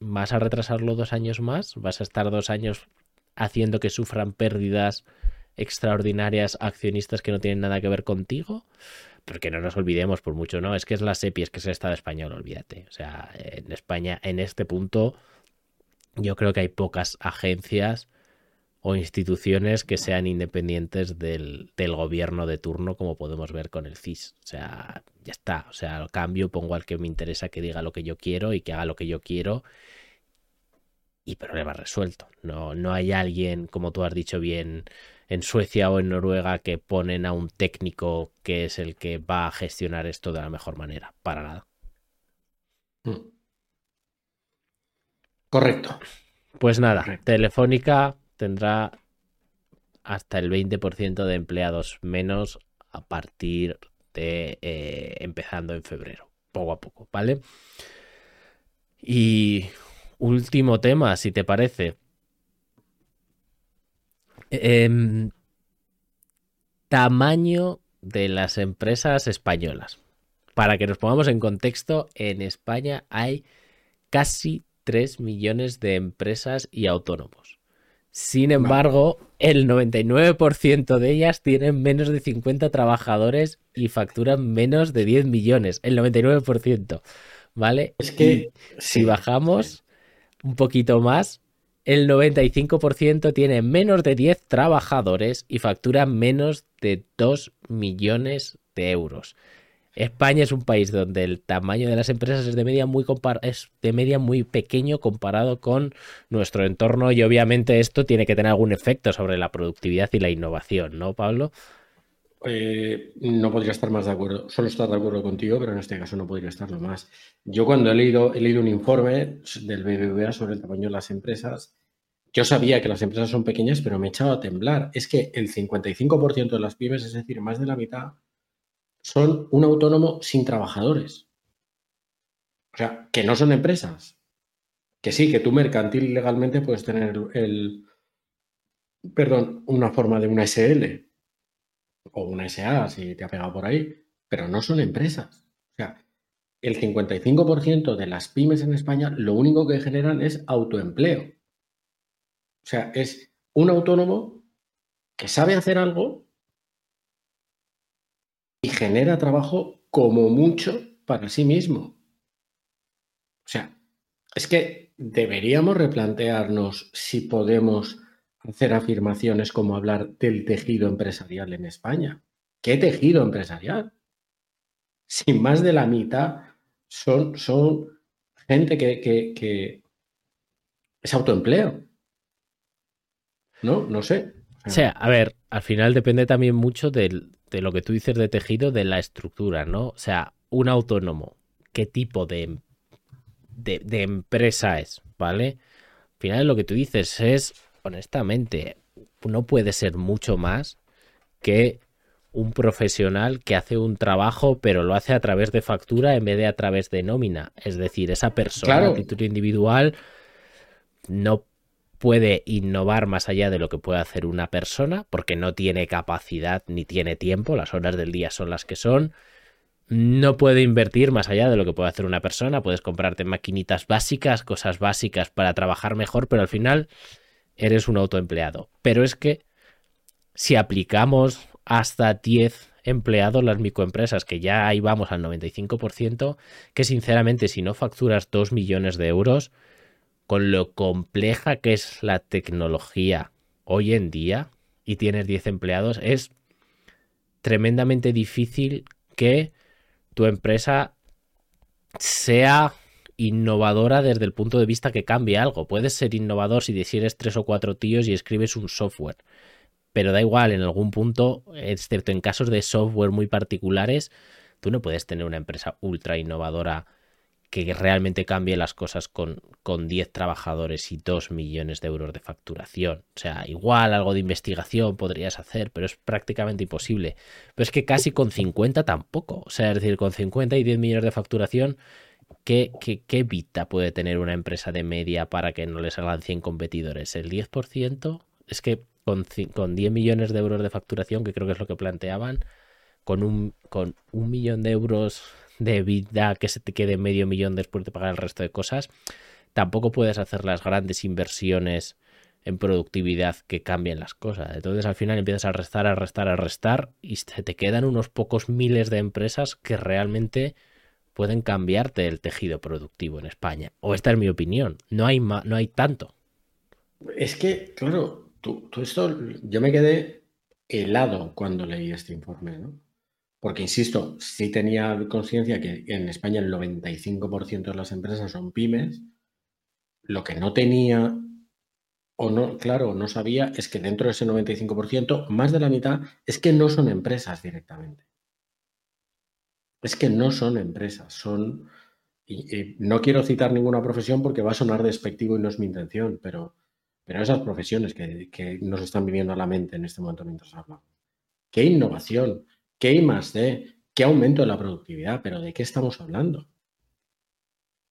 ¿vas a retrasarlo dos años más? ¿Vas a estar dos años haciendo que sufran pérdidas extraordinarias accionistas que no tienen nada que ver contigo. Porque no nos olvidemos, por mucho, ¿no? Es que es la SEPI, es que es el Estado español, olvídate. O sea, en España, en este punto, yo creo que hay pocas agencias o instituciones que sean independientes del, del, gobierno de turno, como podemos ver con el CIS. O sea, ya está. O sea, al cambio pongo al que me interesa que diga lo que yo quiero y que haga lo que yo quiero y problema resuelto. No, no hay alguien, como tú has dicho bien, en Suecia o en Noruega que ponen a un técnico que es el que va a gestionar esto de la mejor manera. Para nada. Mm. Correcto. Pues nada, Telefónica tendrá hasta el 20% de empleados menos a partir de eh, empezando en febrero, poco a poco, ¿vale? Y último tema, si te parece. Em, tamaño de las empresas españolas. Para que nos pongamos en contexto, en España hay casi 3 millones de empresas y autónomos. Sin embargo, el 99% de ellas tienen menos de 50 trabajadores y facturan menos de 10 millones. El 99%. ¿Vale? Es que si bajamos, un poquito más, el 95% tiene menos de 10 trabajadores y factura menos de 2 millones de euros. España es un país donde el tamaño de las empresas es de media muy es de media muy pequeño comparado con nuestro entorno y obviamente esto tiene que tener algún efecto sobre la productividad y la innovación, ¿no, Pablo? Eh, no podría estar más de acuerdo. Solo estar de acuerdo contigo, pero en este caso no podría estarlo más. Yo cuando he leído, he leído un informe del BBVA sobre el tamaño de las empresas, yo sabía que las empresas son pequeñas, pero me he echado a temblar. Es que el 55% de las pymes, es decir, más de la mitad, son un autónomo sin trabajadores. O sea, que no son empresas. Que sí, que tú mercantil legalmente puedes tener el, perdón, una forma de una SL o una SA si te ha pegado por ahí, pero no son empresas. O sea, el 55% de las pymes en España lo único que generan es autoempleo. O sea, es un autónomo que sabe hacer algo y genera trabajo como mucho para sí mismo. O sea, es que deberíamos replantearnos si podemos hacer afirmaciones como hablar del tejido empresarial en España. ¿Qué tejido empresarial? Si más de la mitad son, son gente que, que, es autoempleo. ¿No? No sé. O sea, a ver, al final depende también mucho del, de lo que tú dices de tejido, de la estructura, ¿no? O sea, un autónomo, ¿qué tipo de, de, empresa es? ¿Vale? Al final lo que tú dices es, honestamente, no puede ser mucho más que un profesional que hace un trabajo, pero lo hace a través de factura en vez de a través de nómina. Es decir, esa persona a título individual no puede innovar más allá de lo que puede hacer una persona, porque no tiene capacidad ni tiene tiempo, las horas del día son las que son. No puede invertir más allá de lo que puede hacer una persona, puedes comprarte maquinitas básicas, cosas básicas para trabajar mejor, pero al final eres un autoempleado. Pero es que si aplicamos hasta 10 empleados las microempresas, que ya ahí vamos al 95%, que sinceramente si no facturas 2 millones de euros, con lo compleja que es la tecnología hoy en día y tienes 10 empleados, es tremendamente difícil que tu empresa sea innovadora desde el punto de vista que cambie algo. Puedes ser innovador si eres tres o cuatro tíos y escribes un software. Pero da igual, en algún punto, excepto en casos de software muy particulares, tú no puedes tener una empresa ultra innovadora que realmente cambie las cosas con, con 10 trabajadores y 2 millones de euros de facturación. O sea, igual algo de investigación podrías hacer, pero es prácticamente imposible. Pero es que casi con 50 tampoco. O sea, es decir, con 50 y 10 millones de facturación, ¿qué, qué, qué puede tener una empresa de media para que no le salgan 100 competidores? ¿El 10%? Es que con, con 10 millones de euros de facturación, que creo que es lo que planteaban, con un, con un millón de euros de vida que se te quede medio millón después de pagar el resto de cosas, tampoco puedes hacer las grandes inversiones en productividad que cambien las cosas. Entonces al final empiezas a restar, a restar, a restar y te quedan unos pocos miles de empresas que realmente pueden cambiarte el tejido productivo en España. O esta es mi opinión. No hay, no hay tanto. Es que, claro, tú, esto, yo me quedé helado cuando leí este informe, ¿no? Porque, insisto, sí tenía conciencia que en España el 95% de las empresas son pymes. Lo que no tenía o no, claro, no sabía es que dentro de ese 95%, más de la mitad es que no son empresas directamente. Es que no son empresas, son... Y, no quiero citar ninguna profesión porque va a sonar despectivo y no es mi intención, pero, pero esas profesiones que, nos están viniendo a la mente en este momento mientras hablamos. ¡Qué innovación! ¿Qué hay más de? ¿Qué aumento de la productividad? ¿Pero de qué estamos hablando?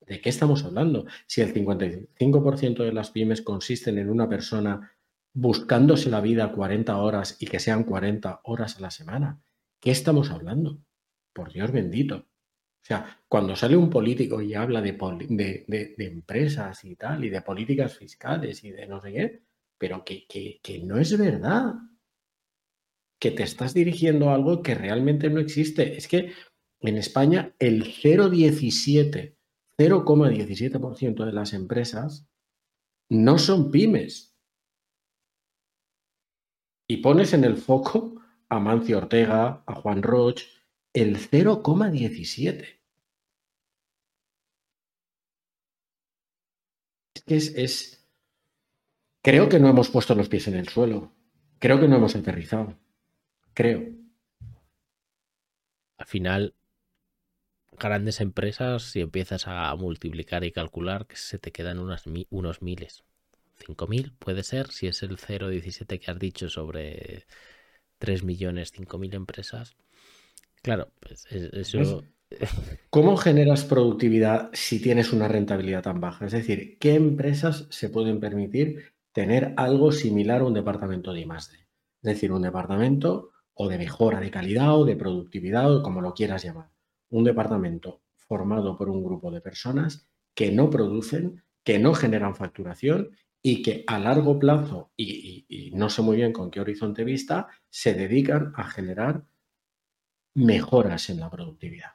¿De qué estamos hablando? Si el 55% de las pymes consisten en una persona buscándose la vida 40 horas y que sean 40 horas a la semana, ¿qué estamos hablando? Por Dios bendito. O sea, cuando sale un político y habla de, empresas y tal, y de políticas fiscales y de no sé qué, pero que, que no es verdad que te estás dirigiendo a algo que realmente no existe. Es que en España el 0,17, 0,17% de las empresas no son pymes. Y pones en el foco a Mancio Ortega, a Juan Roch el 0,17. Es que es, Creo que no hemos puesto los pies en el suelo. Creo que no hemos aterrizado. Creo. Al final, grandes empresas, si empiezas a multiplicar y calcular, que se te quedan unos miles. 5.000 puede ser, si es el 0,17 que has dicho sobre 3 millones, 5.000 empresas. Claro, pues eso... ¿Cómo generas productividad si tienes una rentabilidad tan baja? Es decir, ¿qué empresas se pueden permitir tener algo similar a un departamento de I+.D.? Es decir, un departamento o de mejora de calidad o de productividad o como lo quieras llamar. Un departamento formado por un grupo de personas que no producen, que no generan facturación y que a largo plazo, y, no sé muy bien con qué horizonte vista, se dedican a generar mejoras en la productividad.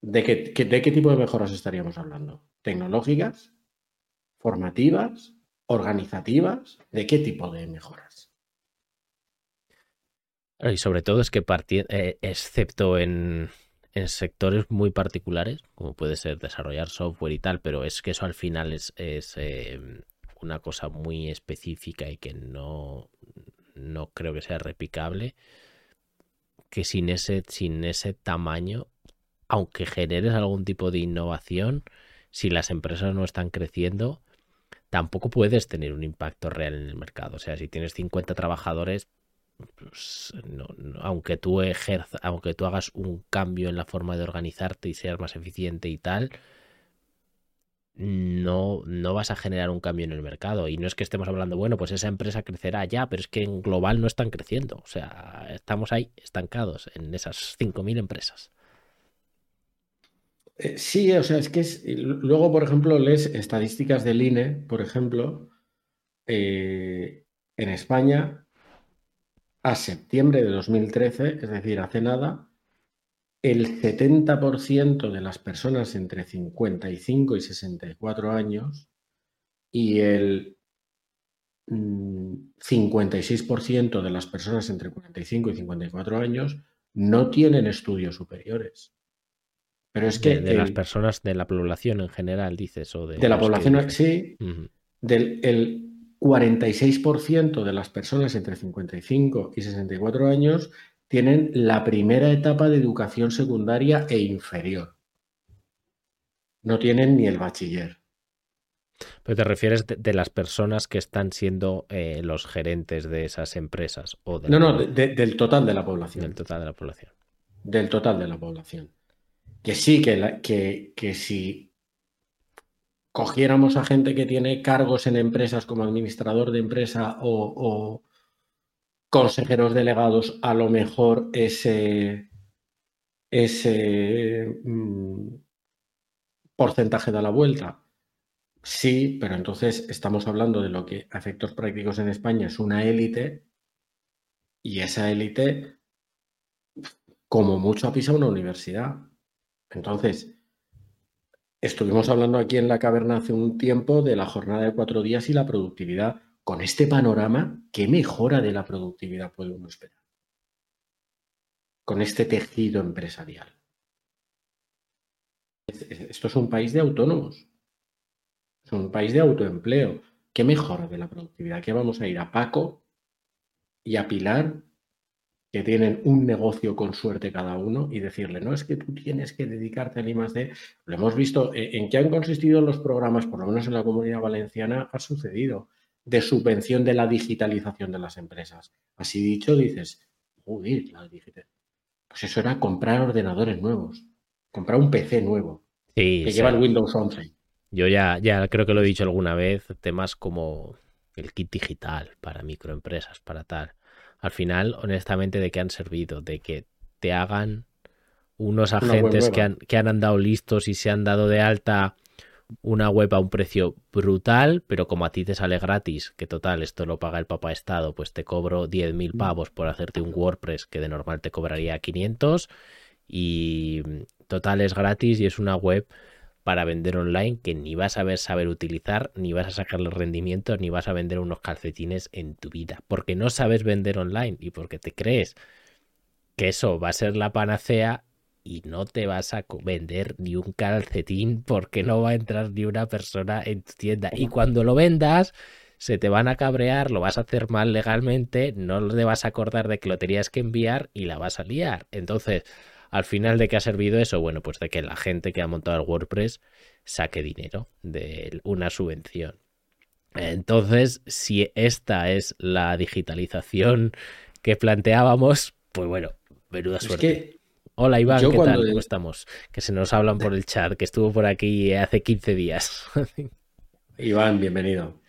¿De qué, ¿De qué tipo de mejoras estaríamos hablando? ¿Tecnológicas? ¿Formativas? ¿Organizativas? ¿De qué tipo de mejoras? Y sobre todo es que, eh, excepto en, en sectores muy particulares, como puede ser desarrollar software y tal, pero es que eso al final es, em, una cosa muy específica y que no, no creo que sea replicable, que sin ese, sin ese tamaño, aunque generes algún tipo de innovación, si las empresas no están creciendo, tampoco puedes tener un impacto real en el mercado. O sea, si tienes 50 trabajadores, pues, no, aunque tú ejerza, aunque tú hagas un cambio en la forma de organizarte y seas más eficiente y tal, no, no vas a generar un cambio en el mercado. Y no es que estemos hablando, bueno, pues esa empresa crecerá ya, pero es que en global no están creciendo. O sea, estamos ahí estancados en esas 5.000 empresas. Eh, sí, o sea, es que es, luego, por ejemplo, lees estadísticas del INE, por ejemplo, eh, en España a septiembre de 2013, es decir, hace nada, el 70% de las personas entre 55 y 64 años y el 56% mm, de las personas entre 45 y 54 años no tienen estudios superiores. Pero es que... De, las personas de la población en general, dices, o de... De la población, sí. Del el 46% de las personas entre 55 y 64 años tienen la primera etapa de educación secundaria e inferior. No tienen ni el bachiller. Pero te refieres de, las personas que están siendo eh, los gerentes de esas empresas. O no, no, del total de la población. Del total de la población. Del total de la población. Que sí, que, que, que si cogiéramos a gente que tiene cargos en empresas como administrador de empresa o, consejeros delegados, a lo mejor ese, mm, porcentaje da la vuelta. Sí, pero entonces estamos hablando de lo que a efectos prácticos en España es una élite y esa élite como mucho ha pisado una universidad. Entonces, Estuvimos hablando aquí en la caverna hace un tiempo de la jornada de cuatro días y la productividad. Con este panorama, ¿qué mejora de la productividad puede uno esperar? Con este tejido empresarial. Esto es un país de autónomos. Es un país de autoempleo. ¿Qué mejora de la productividad? ¿Qué vamos a ir a Paco y a Pilar que tienen un negocio con suerte cada uno y decirle, no es que tú tienes que dedicarte al I+D. Lo hemos visto eh, en qué han consistido los programas, por lo menos en la comunidad valenciana, ha sucedido de subvención de la digitalización de las empresas. Así dicho, dices, uy, la Pues eso era comprar ordenadores nuevos, comprar un PC nuevo sí, que lleva el Windows 11. Yo ya, ya creo que lo he dicho alguna vez, temas como el kit digital para microempresas, para tal. Al final, honestamente, de qué han servido, de que te hagan unos agentes que han, que han andado listos y se han dado de alta una web a un precio brutal, pero como a ti te sale gratis, que total, esto lo paga el papá Estado, pues te cobro 10.000 mm. pavos por hacerte un WordPress que de normal te cobraría 500 y total es gratis y es una web para vender online que ni vas a ver saber utilizar, ni vas a sacarle rendimiento, ni vas a vender unos calcetines en tu vida, porque no sabes vender online y porque te crees que eso va a ser la panacea y no te vas a vender ni un calcetín porque no va a entrar ni una persona en tu tienda. Y cuando lo vendas, se te van a cabrear, lo vas a hacer mal legalmente, no te vas a acordar de que lo tenías que enviar y la vas a liar. Entonces, al final, ¿de qué ha servido eso? Bueno, pues de que la gente que ha montado el WordPress saque dinero de una subvención. Entonces, si esta es la digitalización que planteábamos, pues bueno, menuda suerte. Hola Iván, ¿qué tal? ¿Cómo estamos? Que se nos hablan por el chat, que estuvo por aquí hace 15 días. Iván, bienvenido.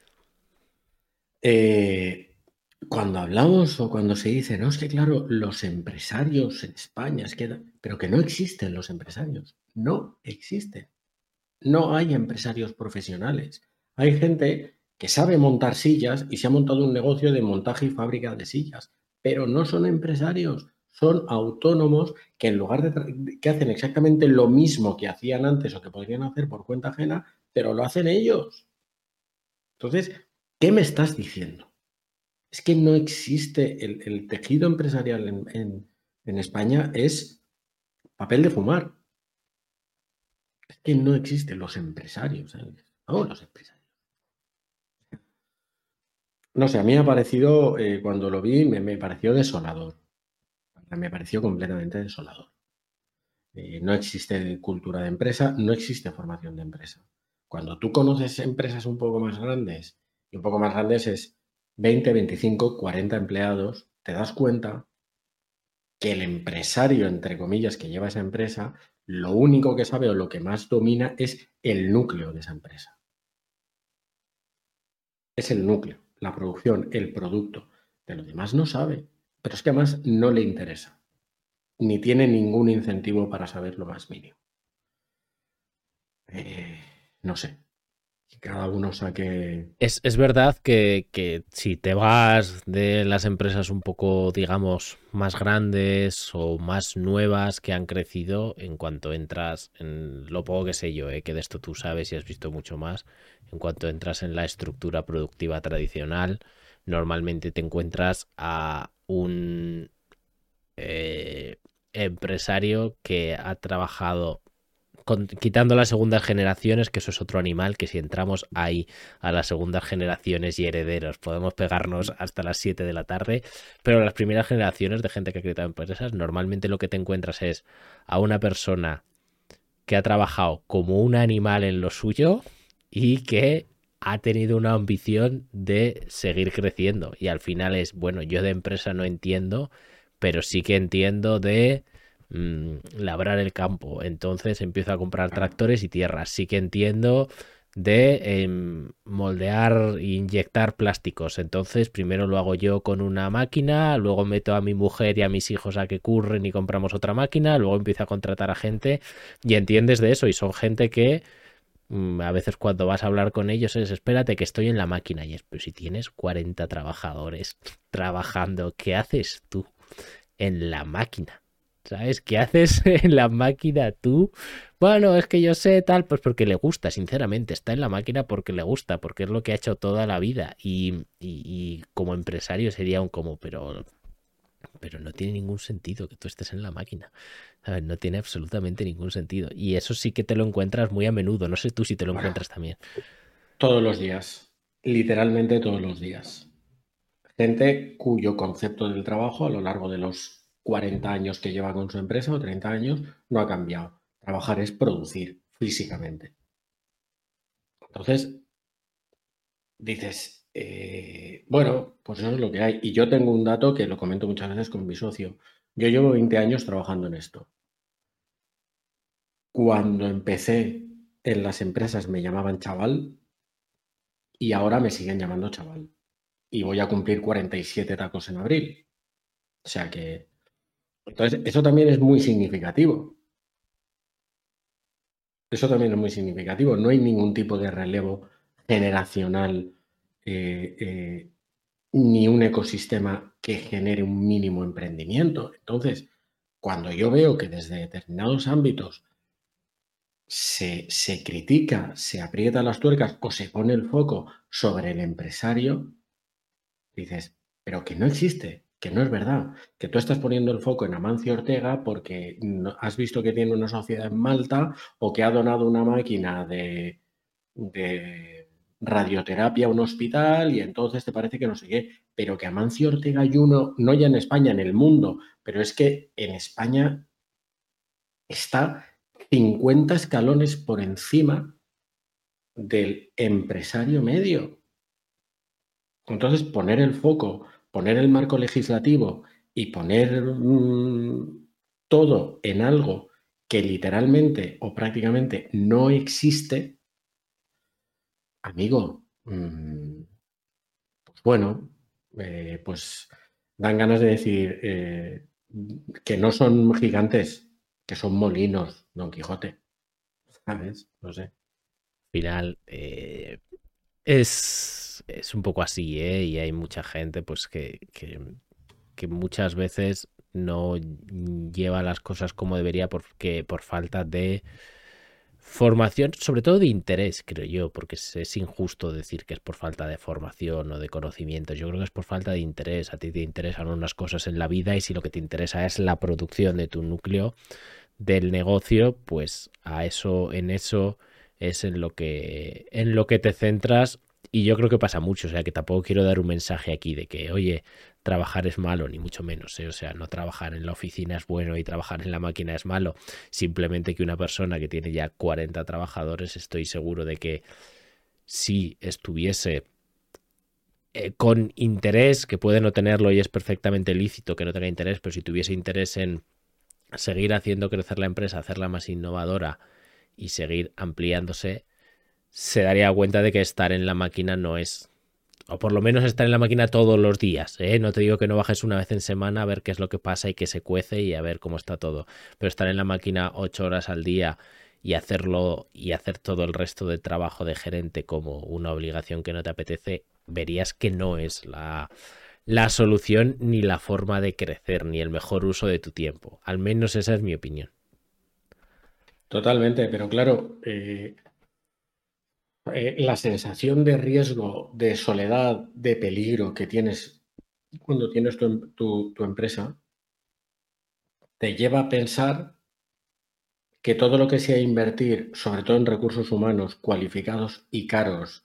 Eh, cuando hablamos o cuando se dice, no, es que claro, los empresarios en España, es que, pero que no existen los empresarios, no existen. No hay empresarios profesionales. Hay gente que sabe montar sillas y se ha montado un negocio de montaje y fábrica de sillas, pero no son empresarios, son autónomos que en lugar de que hacen exactamente lo mismo que hacían antes o que podrían hacer por cuenta ajena, pero lo hacen ellos. Entonces, ¿qué me estás diciendo? Es que no existe el, tejido empresarial en, España, es papel de fumar. Es que no existen los empresarios. No, los empresarios. No sé, a mí me ha parecido, eh, cuando lo vi, me, pareció desolador. Me pareció completamente desolador. Eh, no existe cultura de empresa, no existe formación de empresa. Cuando tú conoces empresas un poco más grandes, y un poco más grandes es 20, 25, 40 empleados, te das cuenta que el empresario, entre comillas, que lleva esa empresa, lo único que sabe o lo que más domina es el núcleo de esa empresa. Es el núcleo la producción, el producto. De lo demás no sabe, pero es que además no le interesa, ni tiene ningún incentivo para saber lo más mínimo. Eh, no sé, cada uno saque. Es, es verdad que, que, si te vas de las empresas un poco, digamos, más grandes o más nuevas que han crecido, en cuanto entras en lo poco que sé yo, eh, que de esto tú sabes y has visto mucho más, en cuanto entras en la estructura productiva tradicional, normalmente te encuentras a un eh, empresario que ha trabajado quitando las segundas generaciones, que eso es otro animal, que si entramos ahí a las segundas generaciones y herederos, podemos pegarnos hasta las 7 de la tarde, pero las primeras generaciones de gente que ha creado empresas, normalmente lo que te encuentras es a una persona que ha trabajado como un animal en lo suyo y que ha tenido una ambición de seguir creciendo. Y al final es, bueno, yo de empresa no entiendo, pero sí que entiendo de Mm, labrar el campo. Entonces empiezo a comprar tractores y tierras. Sí que entiendo de em, moldear e inyectar plásticos. Entonces, primero lo hago yo con una máquina, luego meto a mi mujer y a mis hijos a que curren y compramos otra máquina, luego empiezo a contratar a gente y entiendes de eso. Y son gente que a veces cuando vas a hablar con ellos es espérate que estoy en la máquina. Y es, pero si tienes 40 trabajadores trabajando, ¿qué haces tú en la máquina? ¿Sabes? ¿Qué haces en la máquina tú? Bueno, es que yo sé tal, pues porque le gusta, sinceramente. Está en la máquina porque le gusta, porque es lo que ha hecho toda la vida. Y, y, como empresario sería un como, pero, pero no tiene ningún sentido que tú estés en la máquina. No tiene absolutamente ningún sentido. Y eso sí que te lo encuentras muy a menudo. No sé tú si te lo encuentras también. Todos los días. Literalmente todos los días. Gente cuyo concepto del trabajo a lo largo de los 40 años que lleva con su empresa o 30 años, no ha cambiado. Trabajar es producir físicamente. Entonces, dices, eh, bueno, pues eso es lo que hay. Y yo tengo un dato que lo comento muchas veces con mi socio. Yo llevo 20 años trabajando en esto. Cuando empecé en las empresas me llamaban chaval y ahora me siguen llamando chaval. Y voy a cumplir 47 tacos en abril. O sea que entonces, eso también es muy significativo. Eso también es muy significativo. No hay ningún tipo de relevo generacional eh, eh, ni un ecosistema que genere un mínimo emprendimiento. Entonces, cuando yo veo que desde determinados ámbitos se, se, critica, se aprieta las tuercas o se pone el foco sobre el empresario, dices, pero que no existe que no es verdad, que tú estás poniendo el foco en Amancio Ortega porque has visto que tiene una sociedad en Malta o que ha donado una máquina de, radioterapia a un hospital y entonces te parece que no sé qué, pero que Amancio Ortega y uno, no ya en España, en el mundo, pero es que en España está 50 escalones por encima del empresario medio. Entonces, poner el foco poner el marco legislativo y poner mm, todo en algo que literalmente o prácticamente no existe, amigo, mm, pues bueno, eh, pues dan ganas de decir eh, que no son gigantes, que son molinos, Don Quijote. ¿Sabes? No sé. Al final, eh, es, es un poco así, ¿eh? Y hay mucha gente pues que, que, muchas veces no lleva las cosas como debería porque por falta de formación, sobre todo de interés, creo yo, porque es, injusto decir que es por falta de formación o de conocimiento. Yo creo que es por falta de interés. A ti te interesan unas cosas en la vida y si lo que te interesa es la producción de tu núcleo del negocio, pues a eso, en eso es en lo que, en lo que te centras y yo creo que pasa mucho, o sea, que tampoco quiero dar un mensaje aquí de que, oye, trabajar es malo, ni mucho menos, ¿eh? o sea, no trabajar en la oficina es bueno y trabajar en la máquina es malo, simplemente que una persona que tiene ya 40 trabajadores, estoy seguro de que si estuviese eh, con interés, que puede no tenerlo y es perfectamente lícito que no tenga interés, pero si tuviese interés en seguir haciendo crecer la empresa, hacerla más innovadora, y seguir ampliándose, se daría cuenta de que estar en la máquina no es, o por lo menos estar en la máquina todos los días. ¿eh? No te digo que no bajes una vez en semana a ver qué es lo que pasa y que se cuece y a ver cómo está todo, pero estar en la máquina ocho horas al día y hacerlo y hacer todo el resto de trabajo de gerente como una obligación que no te apetece, verías que no es la, la solución ni la forma de crecer ni el mejor uso de tu tiempo. Al menos esa es mi opinión. Totalmente, pero claro, eh, eh, la sensación de riesgo, de soledad, de peligro que tienes cuando tienes tu, tu empresa, te lleva a pensar que todo lo que sea invertir, sobre todo en recursos humanos cualificados y caros,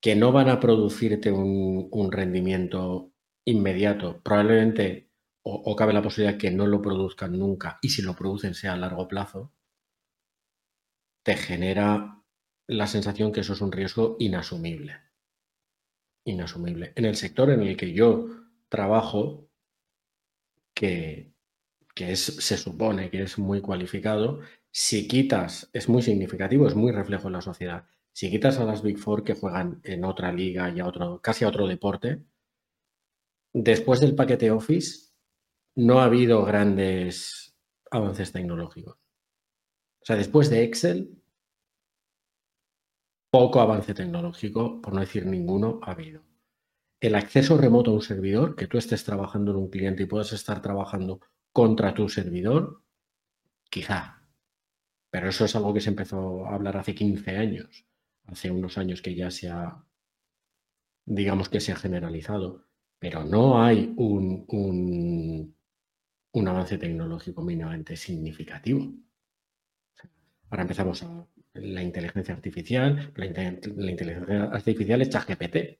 que no van a producirte un, un rendimiento inmediato, probablemente, o, o, cabe la posibilidad que no lo produzcan nunca, y si lo producen sea a largo plazo, te genera la sensación que eso es un riesgo inasumible. Inasumible. En el sector en el que yo trabajo, que, es, se supone que es muy cualificado, si quitas, es muy significativo, es muy reflejo en la sociedad. Si quitas a las Big Four que juegan en otra liga y a otro, casi a otro deporte, después del paquete Office no ha habido grandes avances tecnológicos. O sea, después de Excel, poco avance tecnológico, por no decir ninguno, ha habido. El acceso remoto a un servidor, que tú estés trabajando en un cliente y puedas estar trabajando contra tu servidor, quizá. Pero eso es algo que se empezó a hablar hace 15 años, hace unos años que ya se ha, digamos que se ha generalizado. Pero no hay un, un, un avance tecnológico mínimamente significativo. Ahora empezamos a la inteligencia artificial, la, inteligencia artificial es ChatGPT.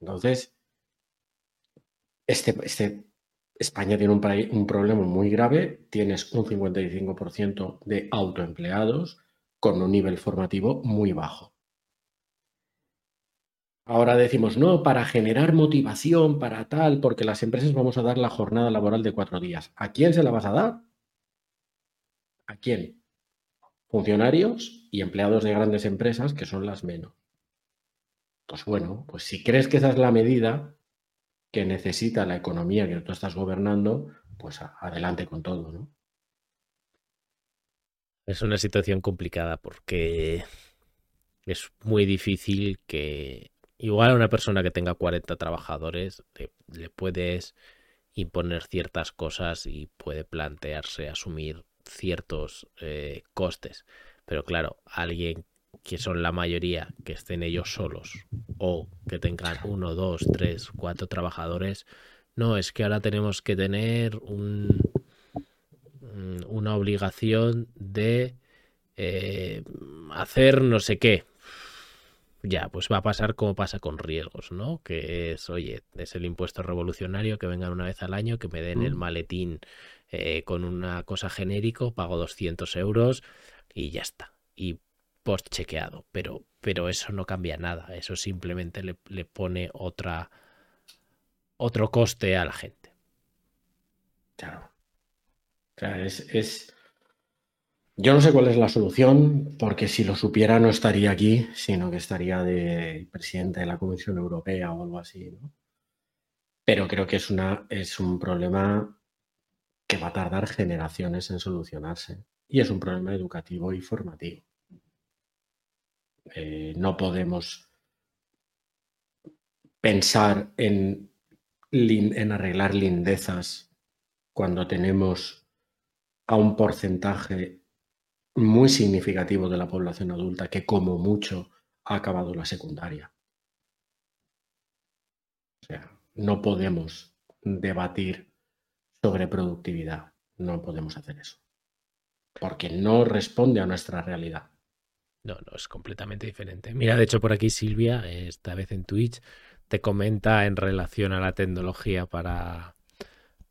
Entonces, este, este, España tiene un, un, problema muy grave, tienes un 55% de autoempleados con un nivel formativo muy bajo. Ahora decimos, no, para generar motivación, para tal, porque las empresas vamos a dar la jornada laboral de cuatro días. ¿A quién se la vas a dar? ¿A quién? Funcionarios y empleados de grandes empresas, que son las menos. Pues bueno, pues si crees que esa es la medida que necesita la economía que tú estás gobernando, pues adelante con todo, ¿no? Es una situación complicada porque es muy difícil que igual a una persona que tenga 40 trabajadores le, le puedes imponer ciertas cosas y puede plantearse asumir ciertos eh, costes. Pero claro, alguien que son la mayoría que estén ellos solos o que tengan uno, dos, tres, cuatro trabajadores, no, es que ahora tenemos que tener un, una obligación de eh, hacer no sé qué. Ya, pues va a pasar como pasa con riesgos, ¿no? Que es, oye, es el impuesto revolucionario que vengan una vez al año, que me den el mm. maletín eh, con una cosa genérico, pago 200 euros y ya está. Y post chequeado, pero, pero eso no cambia nada, eso simplemente le, le pone otra, otro coste a la gente. Claro. Claro, es, es, Yo no sé cuál es la solución, porque si lo supiera no estaría aquí, sino que estaría de presidente de la Comisión Europea o algo así, ¿no? Pero creo que es, una, es un problema que va a tardar generaciones en solucionarse. Y es un problema educativo y formativo. Eh, no podemos pensar en, en arreglar lindezas cuando tenemos a un porcentaje muy significativo de la población adulta que como mucho ha acabado la secundaria. O sea, no podemos debatir sobre productividad. No podemos hacer eso. Porque no responde a nuestra realidad. No, no, es completamente diferente. Mira, de hecho, por aquí Silvia, esta vez en Twitch, te comenta en relación a la tecnología para,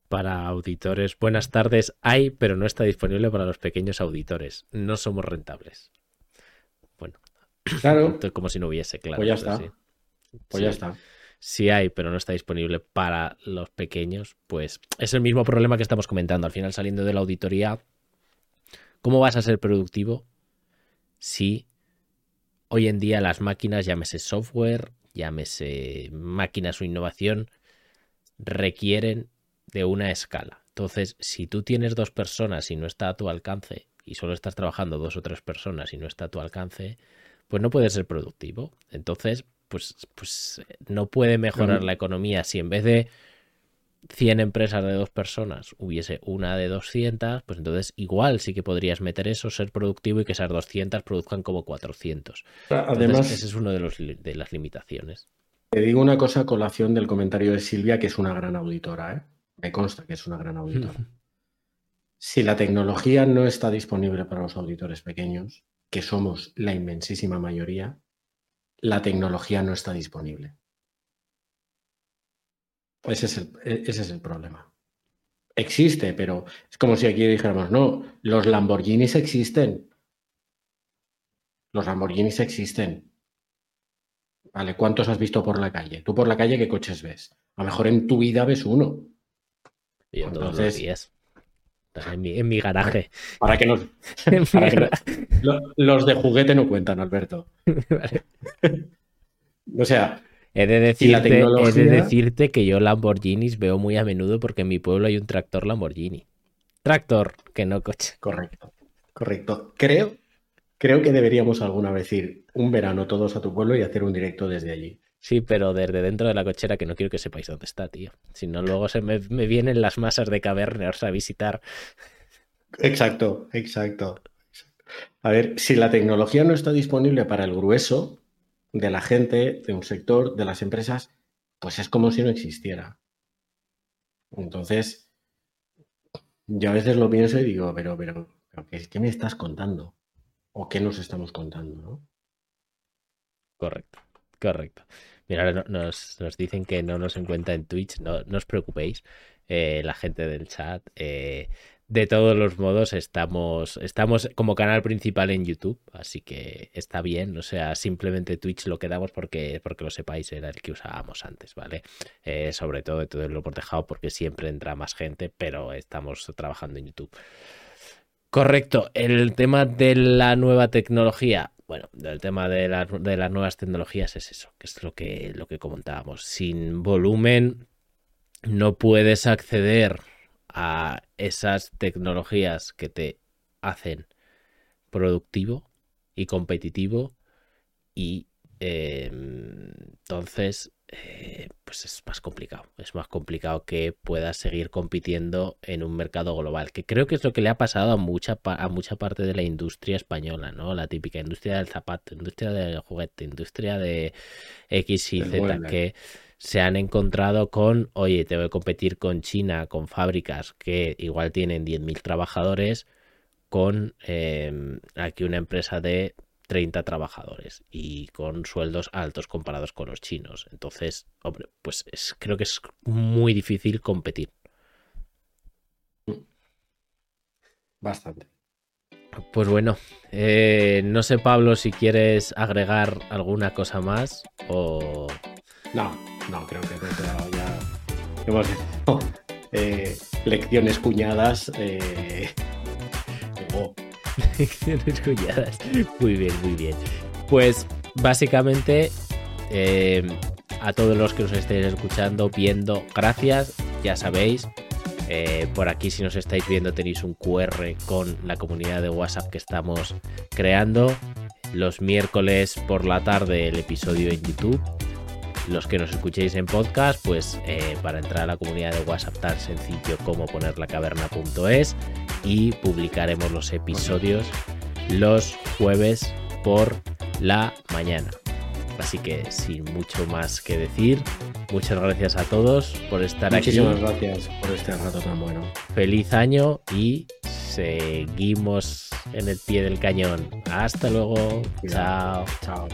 para auditores. Buenas tardes, hay, pero no está disponible para los pequeños auditores. No somos rentables. Bueno, claro. como si no hubiese, claro. Pues ya está. Pues ya está. Si hay, pero no está disponible para los pequeños, pues es el mismo problema que estamos comentando. Al final, saliendo de la auditoría, ¿cómo vas a ser productivo si hoy en día las máquinas, llámese software, llámese máquinas o innovación, requieren de una escala? Entonces, si tú tienes dos personas y no está a tu alcance, y solo estás trabajando dos o tres personas y no está a tu alcance, pues no puedes ser productivo. Entonces, pues, pues no puede mejorar la economía si en vez de 100 empresas de dos personas hubiese una de 200, pues entonces igual sí que podrías meter eso, ser productivo y que esas 200 produzcan como 400. Además, ese es uno de, los, de las limitaciones. Te digo una cosa a colación del comentario de Silvia, que es una gran auditora, ¿eh? Me consta que es una gran auditora. si la tecnología no está disponible para los auditores pequeños, que somos la inmensísima mayoría, la tecnología no está disponible. Ese es el, e, ese es el problema. Existe, pero es como si aquí dijéramos, no, los Lamborghinis existen. Los Lamborghinis existen. Vale, ¿cuántos has visto por la calle? Tú por la calle, ¿qué coches ves? A lo mejor en tu vida ves uno. Los días. En mi, en mi, garaje. Para que, nos, los de juguete no cuentan, Alberto. o sea, He de, decirte, he de decirte que yo Lamborghinis veo muy a menudo porque en mi pueblo hay un tractor Lamborghini. Tractor, que no coche. Correcto, correcto. Creo, creo que deberíamos alguna vez ir un verano todos a tu pueblo y hacer un directo desde allí. Sí, pero desde dentro de la cochera que no quiero que sepáis dónde está, tío. Si no, luego se me, vienen las masas de cavernas a visitar. Exacto, exacto. A ver, si la tecnología no está disponible para el grueso, de la gente, de un sector, de las empresas, pues es como si no existiera. Entonces, yo a veces lo pienso y digo, pero, pero, ¿qué, me estás contando? ¿O qué nos estamos contando? ¿no? Correcto, correcto. Mira, nos, nos, dicen que no nos encuentra en Twitch, no, no os preocupéis, eh, la gente del chat. Eh, de todos los modos, estamos, estamos como canal principal en YouTube, así que está bien. O sea, simplemente Twitch lo quedamos porque, porque lo sepáis, era el que usábamos antes, ¿vale? Eh, sobre todo de todo el por tejado, porque siempre entra más gente, pero estamos trabajando en YouTube. Correcto, el tema de la nueva tecnología. Bueno, el tema de, de las nuevas tecnologías es eso, que es lo que, lo que comentábamos. Sin volumen no puedes acceder a esas tecnologías que te hacen productivo y competitivo y em, entonces eh, pues es más complicado es más complicado que puedas seguir compitiendo en un mercado global que creo que es lo que le ha pasado a mucha a mucha parte de la industria española no la típica industria del zapato industria del juguete industria de X y Z que se han encontrado con, oye, te voy a competir con China, con fábricas que igual tienen 10.000 trabajadores, con em, aquí una empresa de 30 trabajadores y con sueldos altos comparados con los chinos. Entonces, hombre, pues es, creo que es muy difícil competir. Bastante. Pues bueno, eh, no sé Pablo si quieres agregar alguna cosa más o... No, no, creo que ya hemos eh, lecciones cuñadas. Eh... lecciones cuñadas. Muy bien, muy bien. Pues básicamente eh, a todos los que nos estéis escuchando, viendo, gracias. Ya sabéis, eh, por aquí, si nos estáis viendo, tenéis un QR con la comunidad de WhatsApp que estamos creando. Los miércoles por la tarde el episodio en YouTube. Los que nos escuchéis en podcast, pues eh, para entrar a la comunidad de WhatsApp tan sencillo como poner la caverna.es y publicaremos los episodios los jueves por la mañana. Así que sin mucho más que decir, muchas gracias a todos por estar aquí. Muchísimas gracias por este rato tan bueno. Feliz año y seguimos en el pie del cañón. Hasta luego. Chao. Chao.